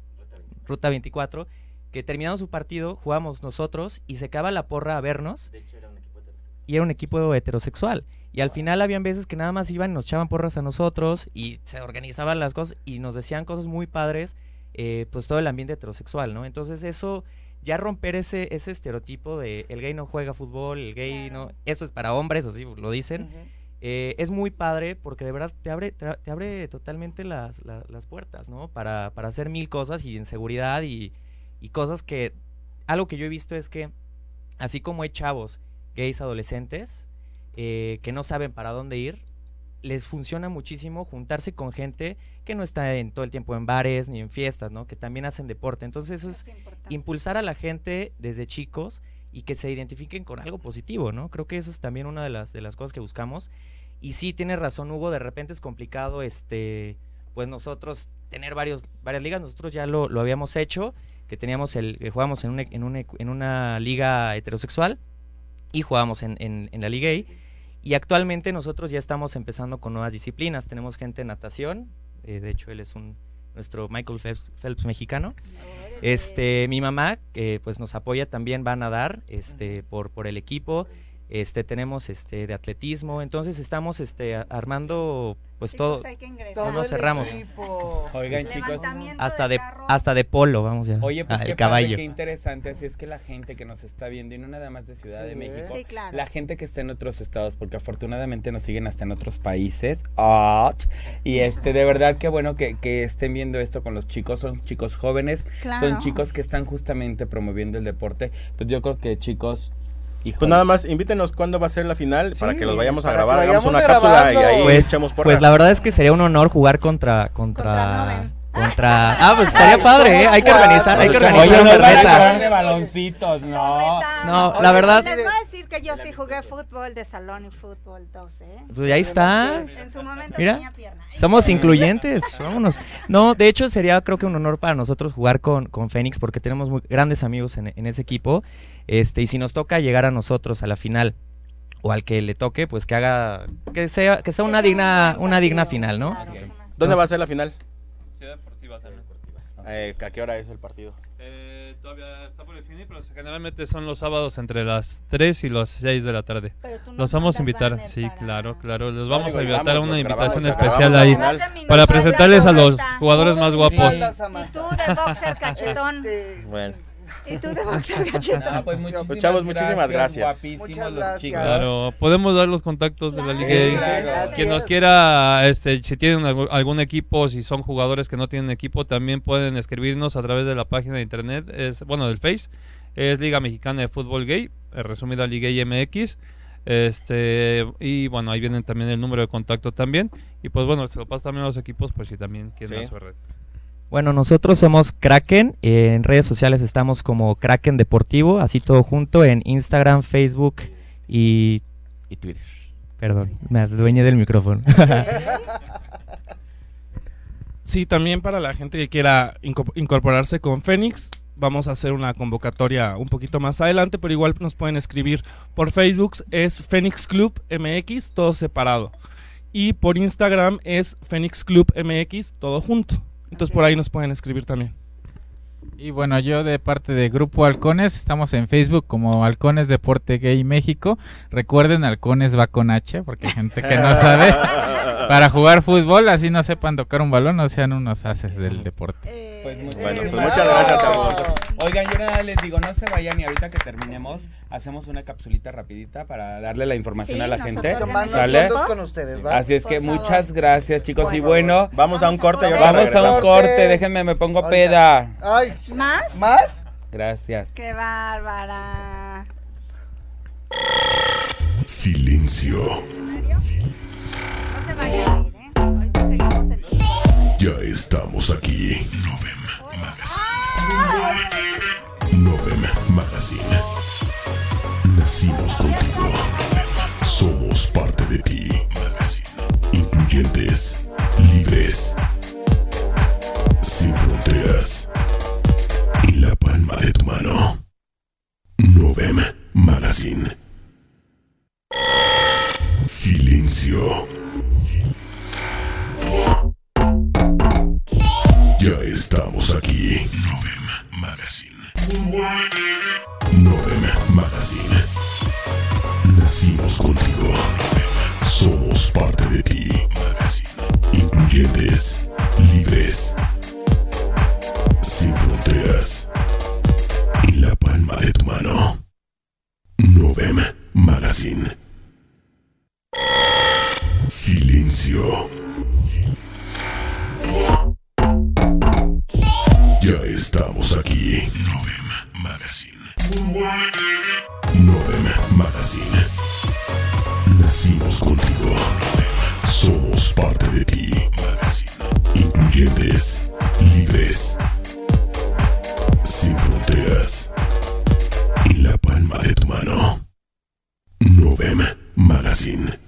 Ruta 24, que terminando su partido, jugábamos nosotros y se quedaba la porra a vernos. Y era un equipo heterosexual. Y al final habían veces que nada más iban y nos echaban porras a nosotros y se organizaban las cosas y nos decían cosas muy padres, eh, pues todo el ambiente heterosexual, ¿no? Entonces eso, ya romper ese, ese estereotipo de el gay no juega fútbol, el gay no, eso es para hombres, así lo dicen. Eh, es muy padre porque de verdad te abre, te abre totalmente las, la- las puertas, ¿no? Para, para hacer mil cosas y en seguridad y, y cosas que... Algo que yo he visto es que, así como hay chavos gays adolescentes eh, que no saben para dónde ir, les funciona muchísimo juntarse con gente que no está en todo el tiempo en bares ni en fiestas, ¿no? Que también hacen deporte. Entonces eso es impulsar a la gente desde chicos y que se identifiquen con algo positivo, ¿no? Creo que eso es también una de las, de las cosas que buscamos. Y sí, tienes razón, Hugo, de repente es complicado, este, pues nosotros tener varios, varias ligas, nosotros ya lo, lo habíamos hecho, que teníamos el, jugábamos en una, en una, en una liga heterosexual y jugábamos en, en, la liga gay. Y actualmente nosotros ya estamos empezando con nuevas disciplinas. Tenemos gente en natación, eh, de hecho él es un nuestro Michael Phelps, Phelps mexicano. Este, mi mamá, que pues nos apoya también, va a nadar, este, por, por el equipo. Este, tenemos este de atletismo, entonces estamos este armando pues todo. hay que ingresar. No Todo nos el cerramos. Oigan, chicos. Hasta de hasta de polo, vamos ya. Oye, pues Ah, qué el padre, caballo. qué interesante. Así es que la gente que nos está viendo, y no nada más de Ciudad de México, Sí, claro. la gente que está en otros estados, porque afortunadamente nos siguen hasta en otros países. Y este, de verdad que bueno que, que estén viendo esto con los chicos. Son chicos jóvenes, Claro. son chicos que están justamente promoviendo el deporte. Pues yo creo que chicos. Pues híjole. nada más, invítenos cuándo va a ser la final para que los vayamos a grabar. Hagamos vayamos una cápsula y ahí Pues, echamos porra. pues la verdad es que sería un honor jugar contra Contra contra. Contra Ah, pues estaría padre, ¿eh? Hay que organizar, hay que organizar Oye, una reta. de baloncitos, no. No, la verdad- Les voy a decir que yo sí jugué fútbol de salón y fútbol 12. ¿eh? Pues ahí está. En su momento Mira. tenía pierna. Somos incluyentes, vámonos. No, de hecho sería creo que un honor para nosotros jugar con, con Fénix porque tenemos muy grandes amigos en, en ese equipo. Este, y si nos toca llegar a nosotros a la final o al que le toque, pues que haga que sea que sea una digna una digna final, ¿no? ¿Dónde va a ser la final? Ciudad Deportiva también. Eh, ¿A qué hora es el partido? Eh, todavía está por definir, pero generalmente son los sábados entre las 3 y las 6 de la tarde. Pero tú nos Los vamos a invitar, sí, para- claro, claro. Les vamos digo, a invitar a una grabamos, invitación especial ahí para presentarles a los jugadores más guapos. Y tú de boxer cachetón. Este, Bueno, Y tú de boxer cachetón. No, pues muchísimas, Pues, chavos, muchísimas gracias. Guapísimos Muchas los gracias. chicos. Claro, podemos dar los contactos de la liga. Claro. Quien nos quiera, este, si tienen algún equipo, si son jugadores que no tienen equipo, también pueden escribirnos a través de la página de internet, es bueno del Face, es Liga Mexicana de Fútbol Gay, eh, resumida Liga MX. Este, y bueno, ahí vienen también el número de contacto también. Y pues bueno, se lo paso también a los equipos, pues si también quieren Sí. su red. Bueno, nosotros somos Kraken, en redes sociales estamos como Kraken Deportivo, así todo junto en Instagram, Facebook y, y Twitter. Perdón, me adueñé del micrófono. Sí, también para la gente que quiera inco- incorporarse con Fénix, vamos a hacer una convocatoria un poquito más adelante, pero igual nos pueden escribir por Facebook, es Fénix Club MX, todo separado. Y por Instagram es Fénix Club MX, todo junto. Entonces por ahí nos pueden escribir también. Y bueno, yo de parte de Grupo Halcones, estamos en Facebook como Halcones Deporte Gay México. Recuerden, Halcones va con H, porque hay gente que no sabe. Para jugar fútbol, así no sepan tocar un balón, no sean unos haces del deporte. Pues muchísimas Bueno, pues muchas gracias, chavos. Oigan, yo nada les digo, no se vayan y ahorita que terminemos, hacemos una capsulita rapidita para darle la información Sí, a la gente. ¿Sale? fotos con ustedes, ¿va? Así es que Por favor. muchas gracias, chicos. Por y favor. bueno, vamos a un corte y ahorita vamos a un corte. Déjenme, me pongo peda. Ay, ¿Más? ¿más? Gracias. ¡Qué bárbara! Silencio. No se vaya Ya estamos aquí. Novem Magazine. Novem Magazine. Nacimos contigo. Somos parte de ti. Magazine. Incluyentes. Libres. Sin fronteras. En la palma de tu mano. Novem Magazine. Silencio. Ya estamos aquí. Novem Magazine. Novem Magazine. Nacimos contigo. Novem. Somos parte de ti. Magazine. Incluyentes. Libres. Sin fronteras. En la palma de tu mano. Novem Magazine. Silencio. Ya estamos aquí. Novem Magazine. Novem Magazine. Nacimos contigo. Novem. Somos parte de ti. Magazine. Incluyentes. Libres. Sin fronteras. En la palma de tu mano. Novem Magazine.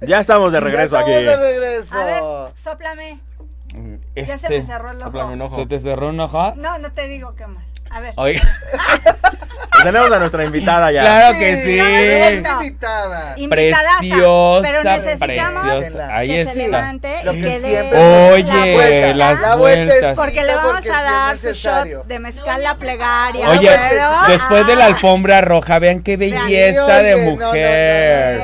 Ya estamos de regreso Ya aquí. estamos de regreso. A ver, sóplame. Ya se me cerró el ojo. Sóplame un ojo. ¿Se te cerró un ojo? No, no te digo qué mal. A ver. Oiga. Pues tenemos a nuestra invitada ya. Claro que sí. tenemos invitada. Invitadaza, Preciosa, pero necesitamos preciosa. Ahí que está. se levante Lo y que dé Oye, la vuelta. las vueltas. Porque le vamos porque a dar su shot de mezcal la plegaria. Oye, pero- después de la Ah, alfombra roja, vean qué belleza oye, de no, no, no, mujer.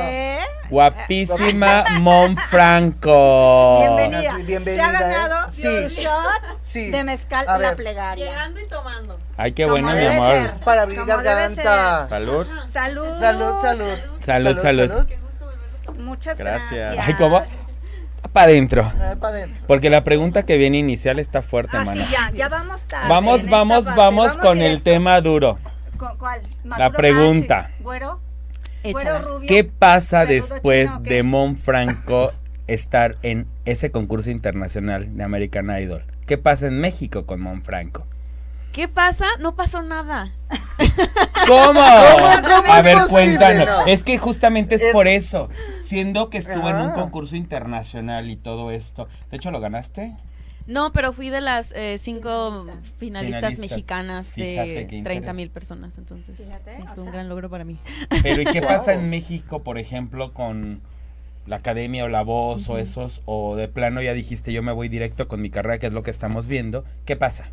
¿Eh? Guapísima Monfranco. Bienvenida. Bienvenida, Se ha ganado ¿eh? su Sí. shot Sí. de mezcal A la plegaria. Llegando y tomando. Ay, qué bueno, mi amor. ser. Para abrir Como debe garganta. Salud. Salud. Salud, salud. Salud, salud. Muchas Gracias. gracias. Ay, ¿cómo? Para adentro. Eh, pa' dentro. Porque la pregunta que viene inicial está fuerte, Ah, sí, ya, ya vamos tarde. Vamos, vamos, vamos con el tema duro. ¿Con ¿Cuál? La ¿Maduro pregunta. machi? ¿Güero? ¿Qué pasa ¿Peludo después chino de Monfranco estar en ese concurso internacional de American Idol? ¿Qué pasa en México con Monfranco? ¿Qué pasa? No pasó nada. ¿Cómo? cómo A ver, posible? cuéntanos. No. Es que justamente es, Es- por eso. Siendo que estuvo en un Ah. concurso internacional y todo esto. De hecho, ¿lo ganaste? No, pero fui de las eh, cinco finalistas, Finalistas. mexicanas Fíjate de qué 30 interés. mil personas. Entonces, Fíjate, sí, fue un sea. gran logro para mí. Pero ¿y qué pasa en México, por ejemplo, con la academia o la voz o esos? O de plano ya dijiste, yo me voy directo con mi carrera, que es lo que estamos viendo. ¿Qué pasa?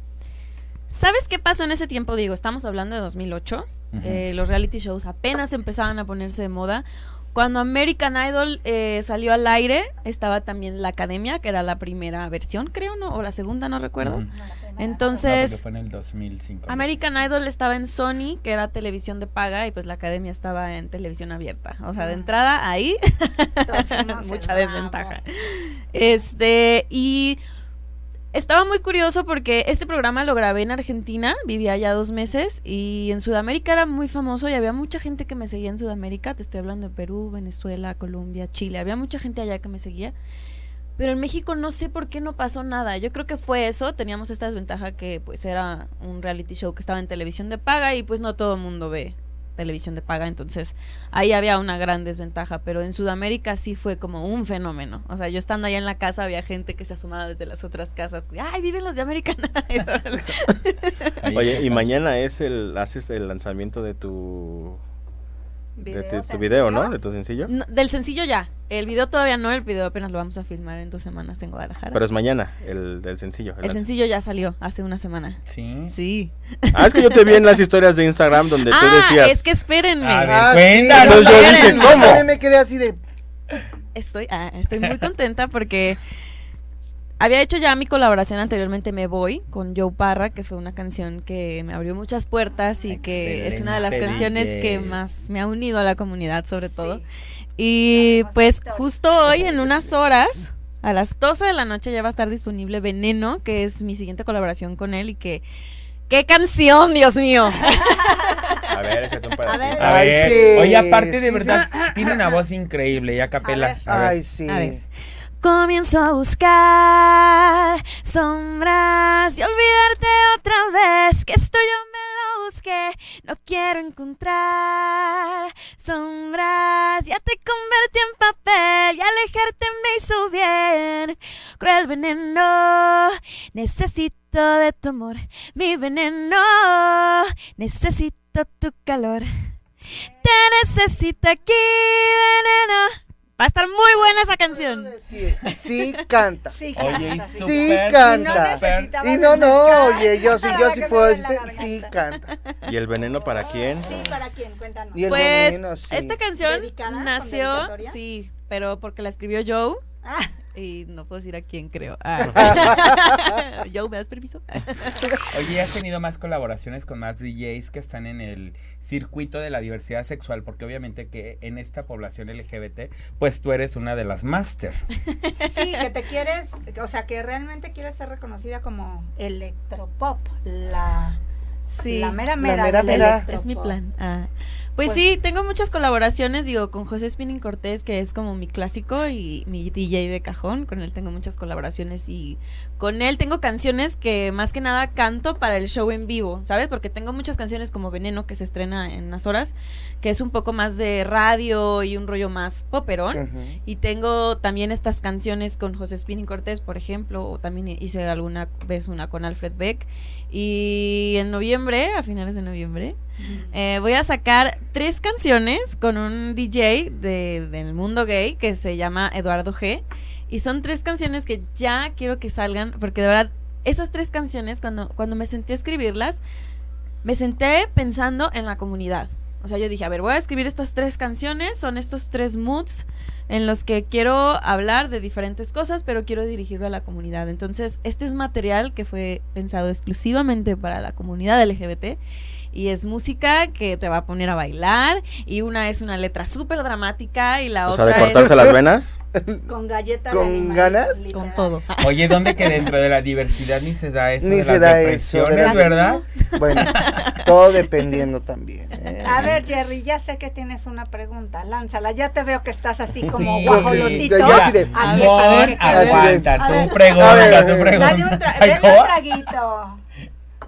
¿Sabes qué pasó en ese tiempo? Digo, estamos hablando de 2008. Ujú. Eh, los reality shows apenas empezaban a ponerse de moda. Cuando American Idol eh, salió al aire, estaba también la Academia, que era la primera versión, creo, ¿no? O la segunda, no recuerdo. No, Entonces, porque fue en el 2005. algo American Idol estaba en Sony, que era televisión de paga, y pues la academia estaba en televisión abierta. O sea, de entrada ahí, mucha desventaja. Este, y estaba muy curioso porque este programa lo grabé en Argentina, vivía allá dos meses, y en Sudamérica era muy famoso y había mucha gente que me seguía en Sudamérica. Te estoy hablando de Perú, Venezuela, Colombia, Chile. Había mucha gente allá que me seguía. Pero en México no sé por qué no pasó nada. Yo creo que fue eso. Teníamos esta desventaja que pues era un reality show que estaba en televisión de paga y pues no todo el mundo ve televisión de paga. Entonces ahí había una gran desventaja. Pero en Sudamérica sí fue como un fenómeno. O sea, yo estando allá en la casa había gente que se asomaba desde las otras casas. ¡Ay, viven los de American Idol! Oye, y mañana es el haces el lanzamiento de tu de tu, Video tu video, ¿no? De tu sencillo. No, del sencillo ya. El video todavía no. El video apenas lo vamos a filmar en dos semanas en Guadalajara. Pero es mañana el del sencillo. el sencillo ya salió hace una semana. Sí. Sí. Ah, es que yo te vi en las historias de Instagram donde tú ah, decías. es que espérenme. Ah, me quedé así de. Estoy, ah, estoy muy contenta porque había hecho ya mi colaboración anteriormente Me Voy con Joe Parra, que fue una canción que me abrió muchas puertas y que es una de las canciones que más me ha unido a la comunidad sobre todo. Y pues justo hoy en unas horas, a las 12 de la noche ya va a estar disponible Veneno, que es mi siguiente colaboración con él y que ¡Qué canción, Dios mío! A ver, échate un pedacito. ver. A Ay, ver, sí, oye, aparte de sí, verdad, tiene una voz increíble, ya capela. A A ver. Ay, sí. A ver. Comienzo a buscar sombras y olvidarte otra vez que esto yo me lo busqué. No quiero encontrar sombras. Ya te convertí en papel y alejarte me hizo bien. Cruel veneno, necesito de tu amor. Mi veneno, necesito tu calor. Te necesito aquí, veneno. Va a estar muy buena esa canción. Sí, sí canta. Sí, Oye, y canta, sí. canta. Y no, no, oye, yo sí, yo sí puedo decirte, sí canta. ¿Y el veneno para quién? Sí, ¿para quién? Cuéntanos. Y el Pues veneno, sí. esta canción ¿Dedicada? ¿Con nació, sí, pero porque la escribió Joe Ah, y no puedo decir a quién creo. Ah. Joe, ¿me das permiso? Oye, ¿has tenido más colaboraciones con más DJs que están en el circuito de la diversidad sexual? Porque obviamente que en esta población LGBT, pues tú eres una de las máster. sí, que te quieres, o sea, que realmente quieres ser reconocida como electropop, la, Sí. la mera La mera, mera mera. Es, es mi plan. Ah. Pues, Pues- sí, tengo muchas colaboraciones, digo, con José Spinning Cortés, que es como mi clásico y mi DJ de cajón, con él tengo muchas colaboraciones y con él tengo canciones que más que nada canto para el show en vivo, ¿sabes? Porque tengo muchas canciones como Veneno, que se estrena en unas horas, que es un poco más de radio y un rollo más poperón. Y tengo también estas canciones con José Spinning Cortés, por ejemplo, o también hice alguna vez una con Alfred Beck. Y en noviembre, a finales de noviembre, eh, voy a sacar tres canciones con un DJ de- del mundo gay que se llama Eduardo G. Y son tres canciones que ya quiero que salgan, porque de verdad, esas tres canciones, cuando, cuando me senté a escribirlas, me senté pensando en la comunidad. O sea, yo dije, a ver, voy a escribir estas tres canciones, son estos tres moods en los que quiero hablar de diferentes cosas, pero quiero dirigirlo a la comunidad. Entonces, este es material que fue pensado exclusivamente para la comunidad LGBT y es música que te va a poner a bailar y una es una letra súper dramática y la O sea, otra de cortarse es las venas. Con galletas ¿Con ganas? con todo. Oye, ¿dónde que dentro de la diversidad ni se da eso Ni de se las da eso, depresiones, de las- verdad? Bueno, todo dependiendo también. ¿eh? A ver, Jerry, ya sé que tienes una pregunta. Lánzala. Ya te veo que estás así como Sí, guajolotito. sí. Ya así de- Amor, a ver, a ver. aguanta, A tú pregunta, A ver, tú pregunta. Dale un, tra- ¿cómo? un traguito.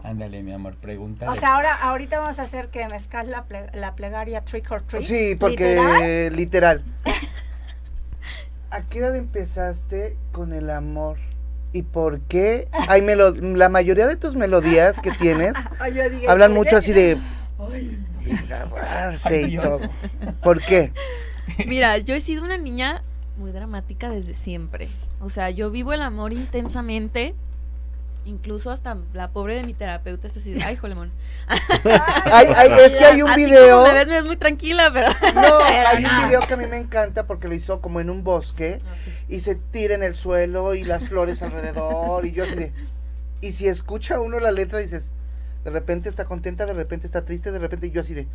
Ándale, mi amor, pregúntale. O sea, ahora, ahorita vamos a hacer que mezcal la, ple- la plegaria trick or treat. Sí, porque ¿Literal? literal. ¿A qué edad empezaste con el amor? ¿Y por qué? Hay melo- la mayoría de tus melodías que tienes Ay, yo dije, hablan mucho así de agarrarse y todo. ¿Por qué? Mira, yo he sido una niña muy dramática desde siempre. O sea, yo vivo el amor intensamente. Incluso hasta la pobre de mi terapeuta es así, ay, jolemón. Ay, ay, es que hay un Así video. como me ves, me ves muy tranquila, pero... No, hay un video que a mí me encanta porque lo hizo como en un bosque y se tira en el suelo y las flores alrededor y yo así y si escucha uno la letra dices de repente está contenta, de repente está triste, de repente yo así de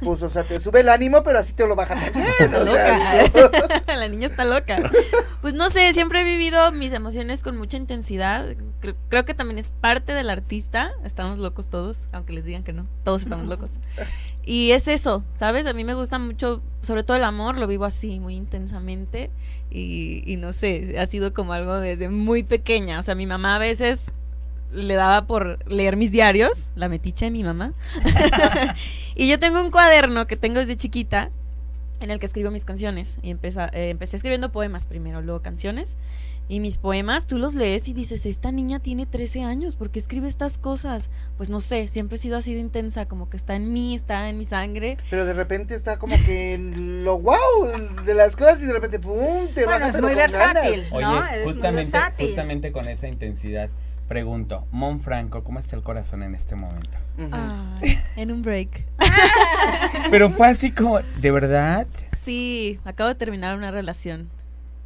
pues o sea, te sube el ánimo, pero así te lo baja también. O sea, la niña está loca. Pues no sé, siempre he vivido mis emociones con mucha intensidad. Cre- creo que también es parte del artista. Estamos locos todos, aunque les digan que no. Todos estamos locos. Y es eso, ¿sabes? A mí me gusta mucho, sobre todo el amor, lo vivo así, muy intensamente. Y, y no sé, ha sido como algo desde muy pequeña. O sea, mi mamá a veces le daba por leer mis diarios, la meticha de mi mamá. y yo tengo un cuaderno que tengo desde chiquita en el que escribo mis canciones. Y empeza- eh, empecé escribiendo poemas primero, luego canciones. Y mis poemas, tú los lees y dices, esta niña tiene 13 años, ¿por qué escribe estas cosas? Pues no sé, siempre he sido así de intensa, como que está en mí, está en mi sangre. pero de repente está como que en lo wow de las cosas y de repente pum, te Bueno, es muy versátil. Oye, ¿no? Muy justamente, versátil. justamente con esa intensidad, pregunto, Mon Franco, ¿cómo está el corazón en este momento? En un break. Pero fue así como, ¿de verdad? Sí, acabo de terminar una relación.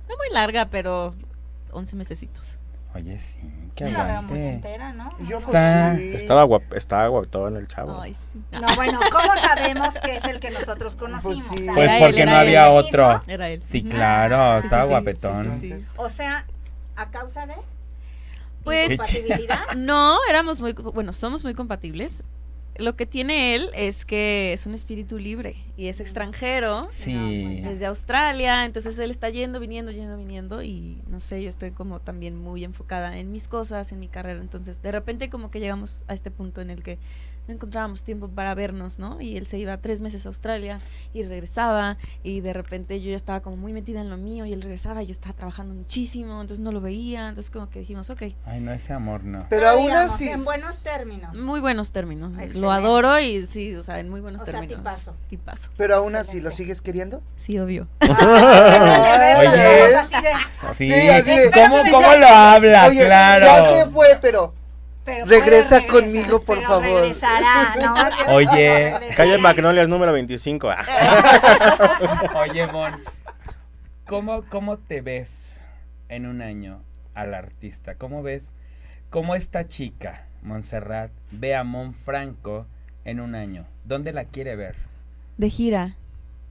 No muy larga, pero 11 mesecitos. Oye, sí, La muy aguante. entera, ¿no? Yo pues Está- sí. Estaba guap, estaba guapetón el chavo. Ay, sí. No, bueno, ¿cómo sabemos que es el que nosotros conocimos? Pues sí. ¿sabes? Pues él, porque no había ¿El otro. Era él. Sí, claro, Sí, estaba guapetón. sí, sí, sí. O sea, a causa de... Pues ¿Compatibilidad? no, éramos muy, bueno, somos muy compatibles. Lo que tiene él es que es un espíritu libre y es extranjero. Sí. Desde Australia, entonces él está yendo, viniendo, yendo, viniendo y no sé, yo estoy como también muy enfocada en mis cosas, en mi carrera, entonces de repente como que llegamos a este punto en el que no encontrábamos tiempo para vernos, ¿no? Y él se iba tres meses a Australia y regresaba y de repente yo ya estaba como muy metida en lo mío y él regresaba y yo estaba trabajando muchísimo, entonces no lo veía, entonces como que dijimos, ok, Ay, no, ese amor no. Pero aún digamos, así, En buenos términos. muy buenos términos, Excelente. lo adoro y sí, o sea, en muy buenos O sea, términos. tipazo. Tipazo. pero aún así, ¿lo sigues queriendo? Sí, obvio. Oye. Así de, Sí, Sí, así de- ¿cómo, cómo ya- lo habla? Oye, claro. ya se fue, pero pero Regresa conmigo, por pero favor. Regresará, ¿no? Oye. Calle Magnolias número 25. ah. Oye, Mon, ¿cómo, ¿cómo te ves en un año al artista? ¿Cómo ves cómo esta chica, Montserrat, ve a Mon Franco en un año? ¿Dónde la quiere ver? De gira.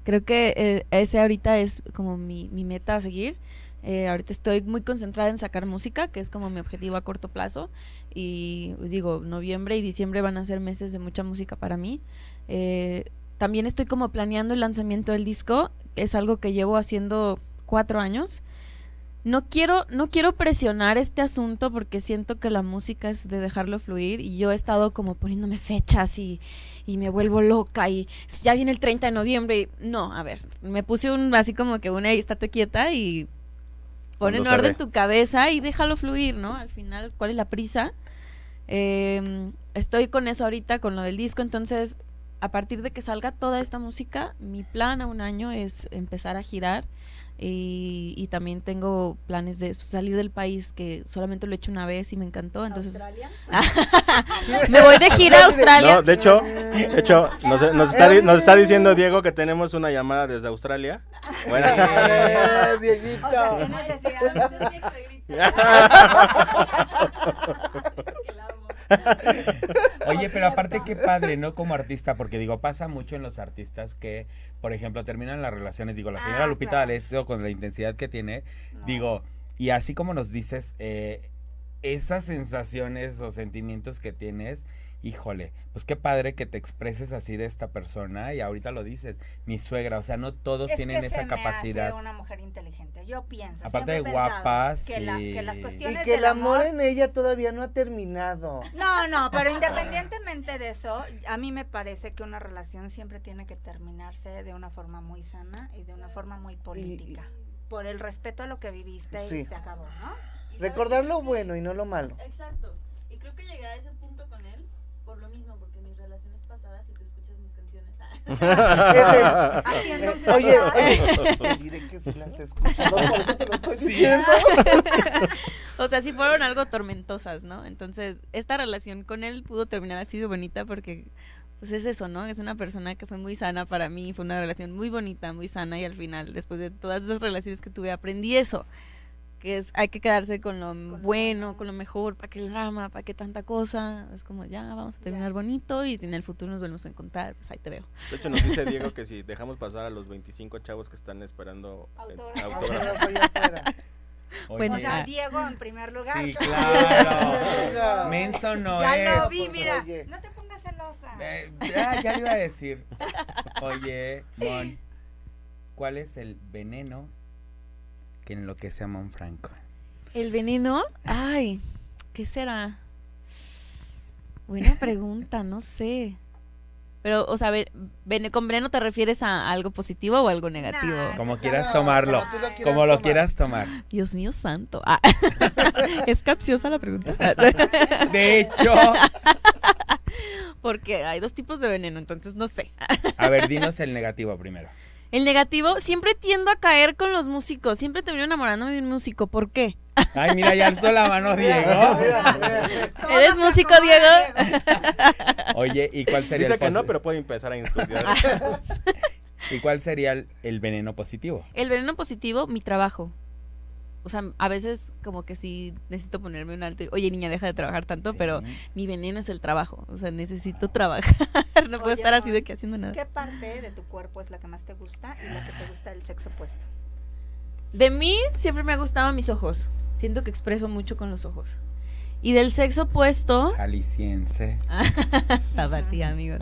Creo que eh, ese ahorita es como mi, mi meta a seguir. Eh, ahorita estoy muy concentrada en sacar música, que es como mi objetivo a corto plazo. Y pues, digo, noviembre y diciembre van a ser meses de mucha música para mí. Eh, también estoy como planeando el lanzamiento del disco. Es algo que llevo haciendo cuatro años. No quiero, no quiero presionar este asunto porque siento que la música es de dejarlo fluir y yo he estado como poniéndome fechas y, y me vuelvo loca y ya viene el 30 de noviembre y no, a ver, me puse un así como que una y estate quieta y pon en orden tu cabeza y déjalo fluir, ¿no? Al final, ¿cuál es la prisa? Eh, estoy con eso ahorita, con lo del disco, entonces a partir de que salga toda esta música, mi plan a un año es empezar a girar y, y también tengo planes de salir del país que solamente lo he hecho una vez y me encantó, entonces Australia. me voy de gira a Australia. No, de hecho, de hecho nos, nos está, nos está diciendo Diego que tenemos una llamada desde Australia. Bueno, Eh, O Dieguito. sea, qué necesidad. Oye, pero aparte qué padre, ¿no? Como artista, porque digo, pasa mucho en los artistas que, por ejemplo, terminan las relaciones, digo, la señora Ah, Lupita claro. D'Alessio con la intensidad que tiene, digo, y así como nos dices, eh, esas sensaciones o sentimientos que tienes, híjole, pues qué padre que te expreses así de esta persona y ahorita lo dices, mi suegra, o sea, no todos Es tienen que esa se capacidad. Me hace una mujer inteligente. Yo pienso. Aparte de pensado guapa, que, la- que las sí. Y cuestiones que el amor en ella todavía no ha terminado. No, no, pero independientemente de eso, a mí me parece que una relación siempre tiene que terminarse de una forma muy sana y de una forma muy política. Por el respeto a lo que viviste Sí. y se acabó, ¿no? Recordar lo bueno y no lo malo. Exacto. Y creo que llegué a ese punto con él por lo mismo, porque mis relaciones pasadas, si tú escuchas mis canciones, ah, Haciendo un Oye, oye, diré que si las he escuchado, por eso te lo estoy diciendo. o sea, sí fueron algo tormentosas, ¿no? Entonces, esta relación con él pudo terminar así de bonita porque, pues es eso, ¿no? Es una persona que fue muy sana para mí, fue una relación muy bonita, muy sana y al final, después de todas esas relaciones que tuve, aprendí eso. Que es, hay que quedarse con lo bueno, con lo mejor, para que el drama, para que tanta cosa. Es como, ya, vamos a terminar bonito y si en el futuro nos volvemos a encontrar, pues ahí te veo. de hecho nos dice Diego que si dejamos pasar a los 25 chavos que están esperando Autógrafo. Bueno, O sea. Diego en primer lugar. Sí, claro. Menso no Ya es. lo vi, mira. Oye. No te pongas celosa. Eh, ya, ya le iba a decir. Oye, Mon, ¿cuál es el veneno que enloquece a Mon Franco? El veneno, ay, ¿qué será? Buena pregunta, no sé. Pero, o sea, ¿con veneno te refieres a algo positivo o algo negativo? Nah. Como quieras no, tomarlo. como lo quieras Como lo tomar. quieras tomar. Dios mío santo. Ah. es capciosa la pregunta. De hecho, Porque hay dos tipos de veneno, entonces no sé. a ver, dinos el negativo primero. El negativo, siempre tiendo a caer con los músicos. Siempre termino enamorándome de un músico. ¿Por qué? Ay, mira, ya alzó la mano Diego. Mira, mira, mira. Todo ¿Eres músico, Diego? Oye, ¿y cuál sería Dice el que no, pero puede empezar a estudiar. ¿Y cuál sería el, el veneno positivo? El veneno positivo, mi trabajo. O sea, a veces como que sí necesito ponerme un alto. y, Oye, niña, deja de trabajar tanto, pero mi veneno es el trabajo. O sea, necesito trabajar. no puedo estar así de que haciendo nada. ¿Qué parte de tu cuerpo es la que más te gusta y la que te gusta del sexo opuesto? De mí siempre me ha gustado mis ojos. Siento que expreso mucho con los ojos. Y del sexo opuesto. Jalisciense. Tapatía, amigos.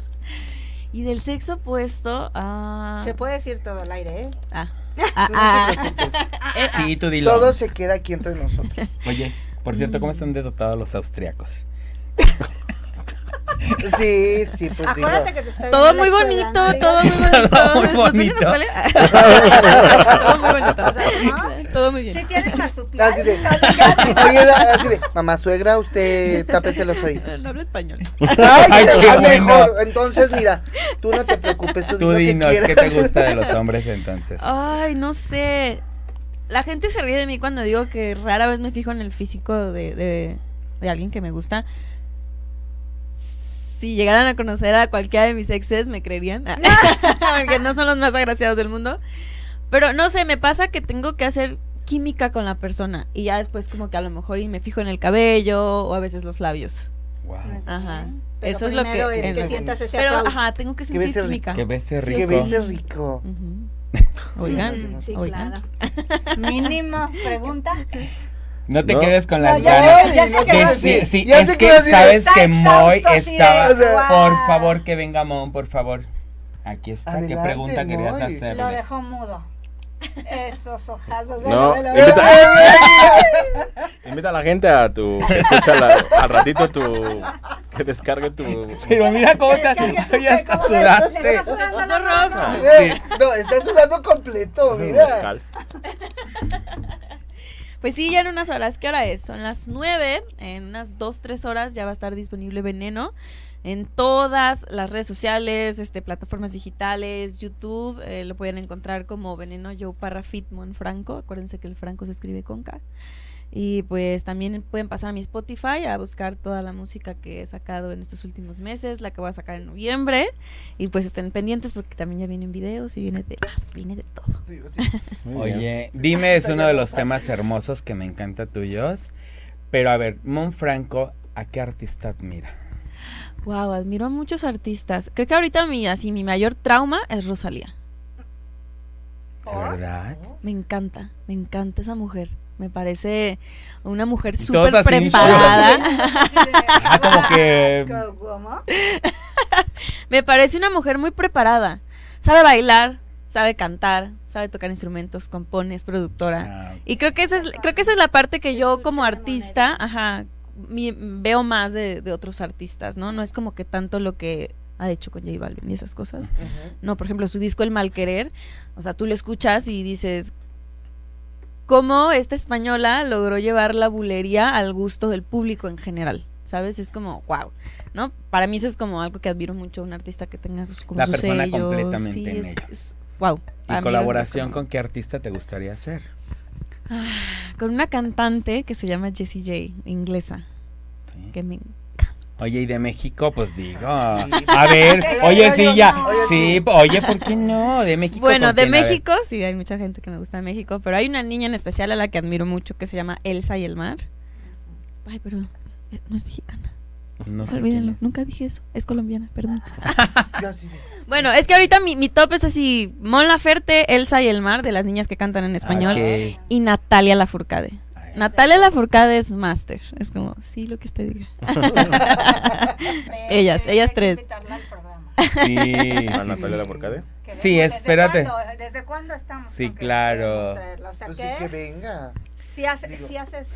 Y del sexo opuesto. ah, Se puede decir todo al aire, ¿eh? ah, ah, ah, preocupes. Sí, tú dilo. Todo se queda aquí entre nosotros. Oye, por cierto, Mm. ¿cómo están dotados los austriacos? Sí, sí, pues digo. Acuérdate que te está todo muy bonito, todo muy bonito. Todo muy ¿Nos viene bonito. Todo muy bonito. Todo muy bien. Sí tiene marsupial. Así de, casi, casi. oye, así de, mamá suegra, usted tápese los oídos. No hablo español. Ay, Ay, bueno. mejor. Entonces, mira, tú no te preocupes, tú, Tú di lo que dinos, ¿qué te gusta de los hombres entonces? Ay, no sé. La gente se ríe de mí cuando digo que rara vez me fijo en el físico de, de, de alguien que me gusta. Si llegaran a conocer a cualquiera de mis exes, me creerían. Porque no son los más agraciados del mundo. Pero no sé, me pasa que tengo que hacer química con la persona. Y ya después como que a lo mejor y me fijo en el cabello o a veces los labios. Wow. Ajá. Pero Eso es lo que... es que sientas ese Pero, approach. ajá, tengo que Que sentir bese rico. química. Que bese Sí, Que rico. bese rico. Oigan, Sí, oigan. claro. Mínimo, pregunta. No te No. quedes con No, las ya ganas. sé, ya sé no que no, sí, sí. sí, Ya es sé que sabes que Moy estaba. "Guau". Por favor, que venga Mon, por favor. Aquí está. ¿Qué Adelante, pregunta querías Moy. hacerle? Lo dejó mudo. Esos ojazos. No, invita-. Invita a la gente a tu. Escucha al ratito tu. Que descargue tu. Pero mira cómo te, ya hasta ¿cómo le- sudaste. le está sudando la mano? Eh, No, está sudando completo, mira. Pues sí, ya en unas horas. ¿Qué hora es? Son las 9. En unas 2, 3 horas ya va a estar disponible Veneno en todas las redes sociales, este, plataformas digitales, YouTube. eh, lo pueden encontrar como Veneno Joe Parra Fitmon Franco. Acuérdense que el Franco se escribe con K. Y pues también pueden pasar a mi Spotify a buscar toda la música que he sacado en estos últimos meses, la que voy a sacar en noviembre. Y pues estén pendientes porque también ya vienen videos y viene de más, viene de todo. Sí, sí. Muy bien. Oye, dime, es uno de los temas hermosos que me encanta tuyos. Pero a ver, Mon Franco, ¿a qué artista admira? Wow, admiro a muchos artistas. Creo que ahorita mi, así, mi mayor trauma es Rosalía. ¿De verdad? Me encanta, me encanta esa mujer. Me parece una mujer súper preparada. Ah, como que- ¿Cómo? me parece una mujer muy preparada. Sabe bailar, sabe cantar, sabe tocar instrumentos, compone, es productora. Ah, Y creo que esa es, creo que esa es la parte que yo como artista, ajá, mi- veo más de, de otros artistas, ¿no? No es como que tanto lo que ha hecho con J Balvin y esas cosas. No, por ejemplo, su disco El Mal Querer, o sea, tú lo escuchas y dices, ¿cómo esta española logró llevar la bulería al gusto del público en general? ¿Sabes? Es como, wow, ¿no? Para mí eso es como algo que admiro mucho, un artista que tenga su- como La su persona sello, completamente sí, en es, ello. es- wow. ¿Y colaboración con qué artista te gustaría hacer? Con una cantante que se llama Jessie J, inglesa, Sí. que me Oye, y de México, pues digo. A ver, oye, sí, ya. Sí, oye, ¿por qué no? De México. Bueno, ¿con de. México, sí, hay mucha gente que me gusta de México, pero hay una niña en especial a la que admiro mucho que se llama Elsa y el mar. Ay, pero eh, no es mexicana. No sé Olvídenlo, quién es. nunca dije eso. Es colombiana, perdón. Bueno, es que ahorita mi, mi top es así: Mon Laferte, Elsa y el mar, de las niñas que cantan en español, Ok. y Natalia Lafourcade. Ay, Natalia Lafourcade es máster. Es como, sí, lo que usted diga. Ellas, ellas tres. Sí. ¿A Natalia. Lafourcade? Sí, ¿desde espérate. cuándo? ¿Desde cuándo estamos? Sí, claro. O sea, pues sí, que venga. si, hace- si haces,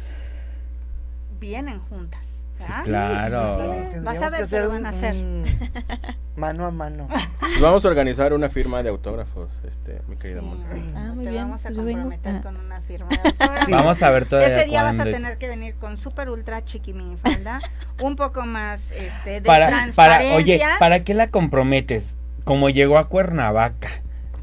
vienen juntas. Sí, ¿verdad? claro. Sí, Tendríamos Vas a ver qué van a hacer. mano a mano. Pues vamos a organizar una firma de autógrafos, este, mi querida Sí. Ah, muy Te bien, vamos a pues yo comprometer Ah. con una firma de autógrafos. Sí. Vamos a ver todavía Ese día vas a tener que venir con super ultra chiqui mini falda, un poco más este, de Para, para, transparencia. oye, ¿para qué la comprometes? Como llegó a Cuernavaca.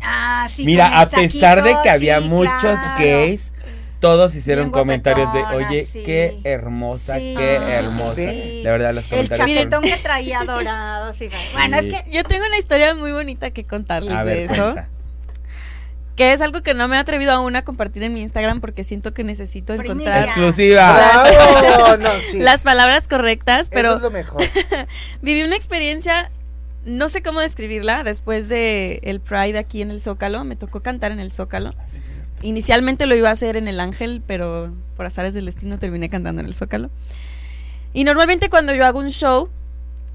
Ah, sí, Mira, con a el pesar de que había sí, muchos claro. gays, todos hicieron Bien comentarios de, oye, sí. qué hermosa, Sí, qué sí, hermosa. sí. De verdad, los El comentarios. chaquetón fueron- que traía dorado, sí. Bueno, es que Yo tengo una historia muy bonita que contarles A de ver, eso. cuenta. Que es algo que no me he atrevido aún a compartir en mi Instagram porque siento que necesito Primicia. encontrar Exclusiva. ¡Bravo! No, sí. las palabras correctas, Eso pero es lo mejor. viví una experiencia, no sé cómo describirla, después de el Pride aquí en el Zócalo, me tocó cantar en el Zócalo. Inicialmente lo iba a hacer en el Ángel, pero por azares del destino terminé cantando en el Zócalo. Y normalmente cuando yo hago un show,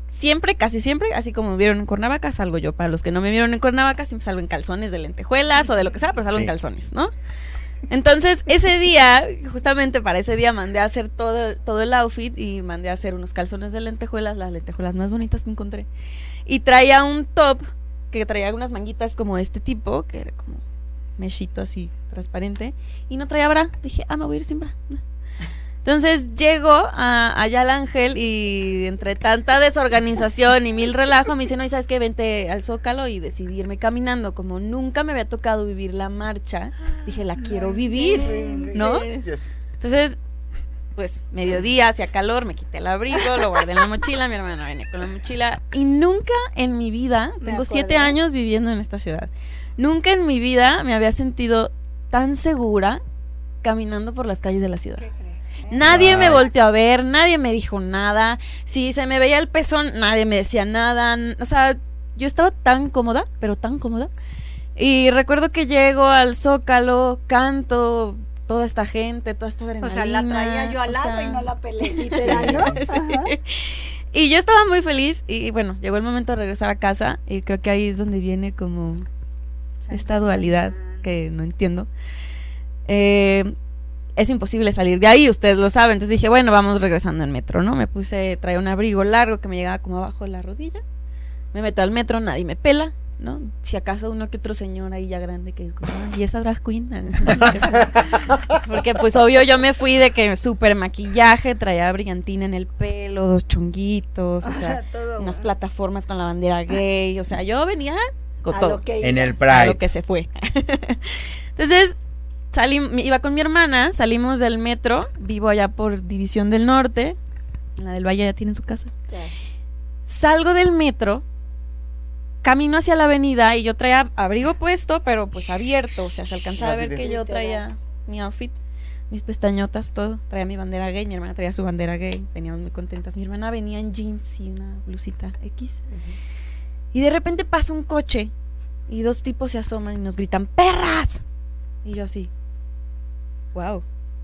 siempre, casi siempre, así como me vieron en Cuernavaca, salgo yo. Para los que no me vieron en Cuernavaca, siempre salgo en calzones de lentejuelas o de lo que sea, pero salgo en calzones, ¿no? Entonces, ese día, justamente para ese día, mandé a hacer todo, todo el outfit y mandé a hacer unos calzones de lentejuelas, las lentejuelas más bonitas que encontré. Y traía un top que traía unas manguitas como de este tipo, que era como meshito así, transparente. Y no traía bra. Dije, ah, me voy a ir sin bra. Entonces llego a, allá al Ángel y entre tanta desorganización y mil relajo me dice, no, ¿y sabes qué? Vente al Zócalo y decidí irme caminando. Como nunca me había tocado vivir la marcha, dije, la quiero vivir, ¿no? Entonces, pues mediodía, hacía calor, me quité el abrigo, lo guardé en la mochila, mi hermana venía con la mochila y nunca en mi vida, tengo siete años viviendo en esta ciudad, nunca en mi vida me había sentido tan segura caminando por las calles de la ciudad. ¿Qué crees? eh? Nadie me volteó a ver, nadie me dijo nada. Si se me veía el pezón, nadie me decía nada. O sea, yo estaba tan cómoda, pero tan cómoda. Y recuerdo que llego al Zócalo, canto, toda esta gente, toda esta O adrenalina. sea, la traía yo al o lado sea, y no la peleé, literal, ¿no? Y yo estaba muy feliz y bueno, llegó el momento de regresar a casa y creo que ahí es donde viene como esta dualidad que no entiendo. Eh, es imposible salir de ahí, ustedes lo saben. Entonces dije, bueno, vamos regresando en metro, ¿no? Me puse, traía un abrigo largo que me llegaba como abajo de la rodilla. Me meto al metro, nadie me pela, ¿no? Si acaso uno que otro señor ahí ya grande que "Ay, ¿y esa drag queen? Porque pues obvio yo me fui de que súper maquillaje, traía brillantina en el pelo, dos chonguitos, o O sea, sea, todo unas bueno. plataformas con la bandera gay, o sea, yo venía con A todo lo que En el a Pride. lo que se fue. Entonces, salí, iba con mi hermana, salimos del metro, vivo allá por División del Norte, en la del Valle ya tienen su casa. Salgo del metro, camino hacia la avenida y yo traía abrigo puesto, pero pues abierto, o sea, se alcanzaba a ver que yo traía mi outfit, mis pestañotas, todo. Traía mi bandera gay, mi hermana traía su bandera gay, veníamos muy contentas. Mi hermana venía en jeans y una blusita X. Y de repente pasa un coche y dos tipos se asoman y nos gritan, ¡perras! Y yo así, wow,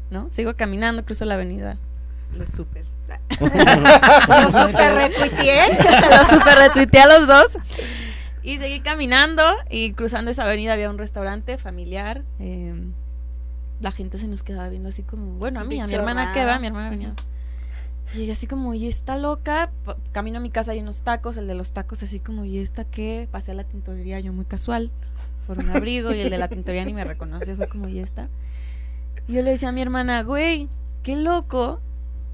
¿no? Sigo caminando, cruzo la avenida. Lo super. Lo super retuiteé. Lo super retuiteé a los dos. Y seguí caminando y cruzando esa avenida había un restaurante familiar. eh, la gente se nos quedaba viendo así como, bueno, a mí, a mi hermana que va, mi hermana venía. Ella así como, ¿y esta loca? Camino a mi casa, hay unos tacos, el de los tacos así como, ¿y esta qué? Pasé a la tintorería yo muy casual, por un abrigo, y el de la tintorería ni me reconoce, fue como, ¿y esta? Y yo le decía a mi hermana, güey, qué loco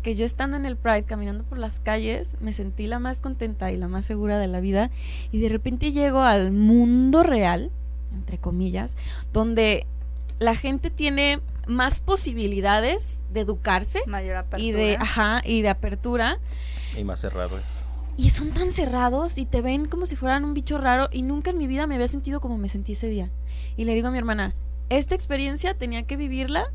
que yo estando en el Pride, caminando por las calles, me sentí la más contenta y la más segura de la vida, y de repente llego al mundo real, entre comillas, donde la gente tiene más posibilidades de educarse Mayor apertura. y de, ajá, y de apertura. Y más cerrados. Y son tan cerrados y te ven como si fueran un bicho raro y nunca en mi vida me había sentido como me sentí ese día. Y le digo a mi hermana, esta experiencia tenía que vivirla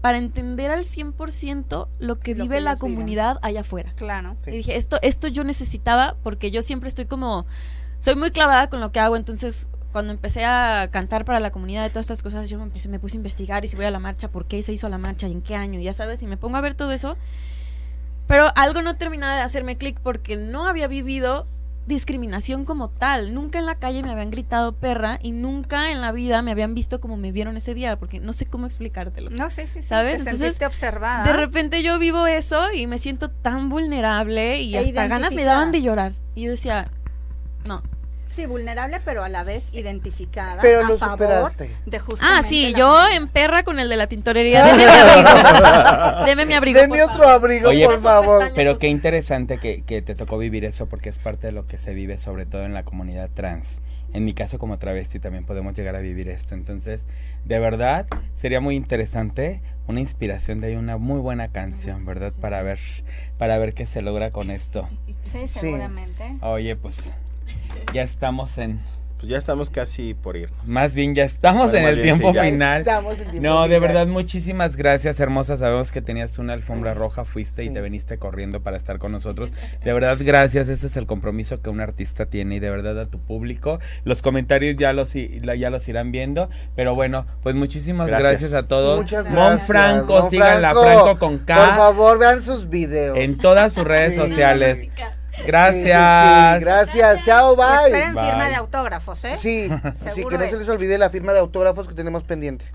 para entender al 100% lo que Lo vive que la viven. comunidad allá afuera. Claro. Sí. Y dije, esto, esto yo necesitaba porque yo siempre estoy como, soy muy clavada con lo que hago, entonces cuando empecé a cantar para la comunidad de todas estas cosas, yo me, empecé, me puse a investigar y si voy a la marcha, por qué se hizo la marcha y en qué año, ya sabes, y me pongo a ver todo eso. Pero algo no terminaba de hacerme clic porque no había vivido discriminación como tal. Nunca en la calle me habían gritado perra y nunca en la vida me habían visto como me vieron ese día, porque no sé cómo explicártelo. No sé si ¿Sabes? Te Entonces, observada. De repente yo vivo eso y me siento tan vulnerable y E hasta ganas me daban de llorar. Y yo decía, no. Sí, vulnerable, pero a la vez identificada. Pero a lo favor superaste. De Ah, sí, yo en perra con el de la tintorería. Deme mi abrigo. Deme mi abrigo. Deme por otro favor. abrigo, Oye, por favor. Pero qué interesante que, que te tocó vivir eso porque es parte de lo que se vive sobre todo en la comunidad trans. En mi caso como travesti también podemos llegar a vivir esto. Entonces, de verdad, sería muy interesante una inspiración de ahí, una muy buena canción, ¿verdad? Para ver, para ver qué se logra con esto. Sí, seguramente. Oye, pues ya estamos en Pues ya estamos casi por irnos. Más bien ya estamos Bueno, en el tiempo sí, final. estamos en tiempo No, de final. verdad, muchísimas gracias, hermosa. Sabemos que tenías una alfombra roja, fuiste y Sí. te viniste corriendo para estar con nosotros. De verdad, gracias. Ese es el compromiso que un artista tiene y de verdad a tu público. Los comentarios ya los, ya los irán viendo. Pero bueno, pues muchísimas gracias, Gracias. a todos. Muchas Mon gracias. Franco, Mon síganla, Franco, Franco con K. Por favor, vean sus videos. En todas sus redes sociales. Sí, sí, Gracias. sí, gracias. Chao, Y bye. esperen firma de autógrafos, ¿eh? Sí, sí, que no de- se les olvide la firma de autógrafos que tenemos pendiente.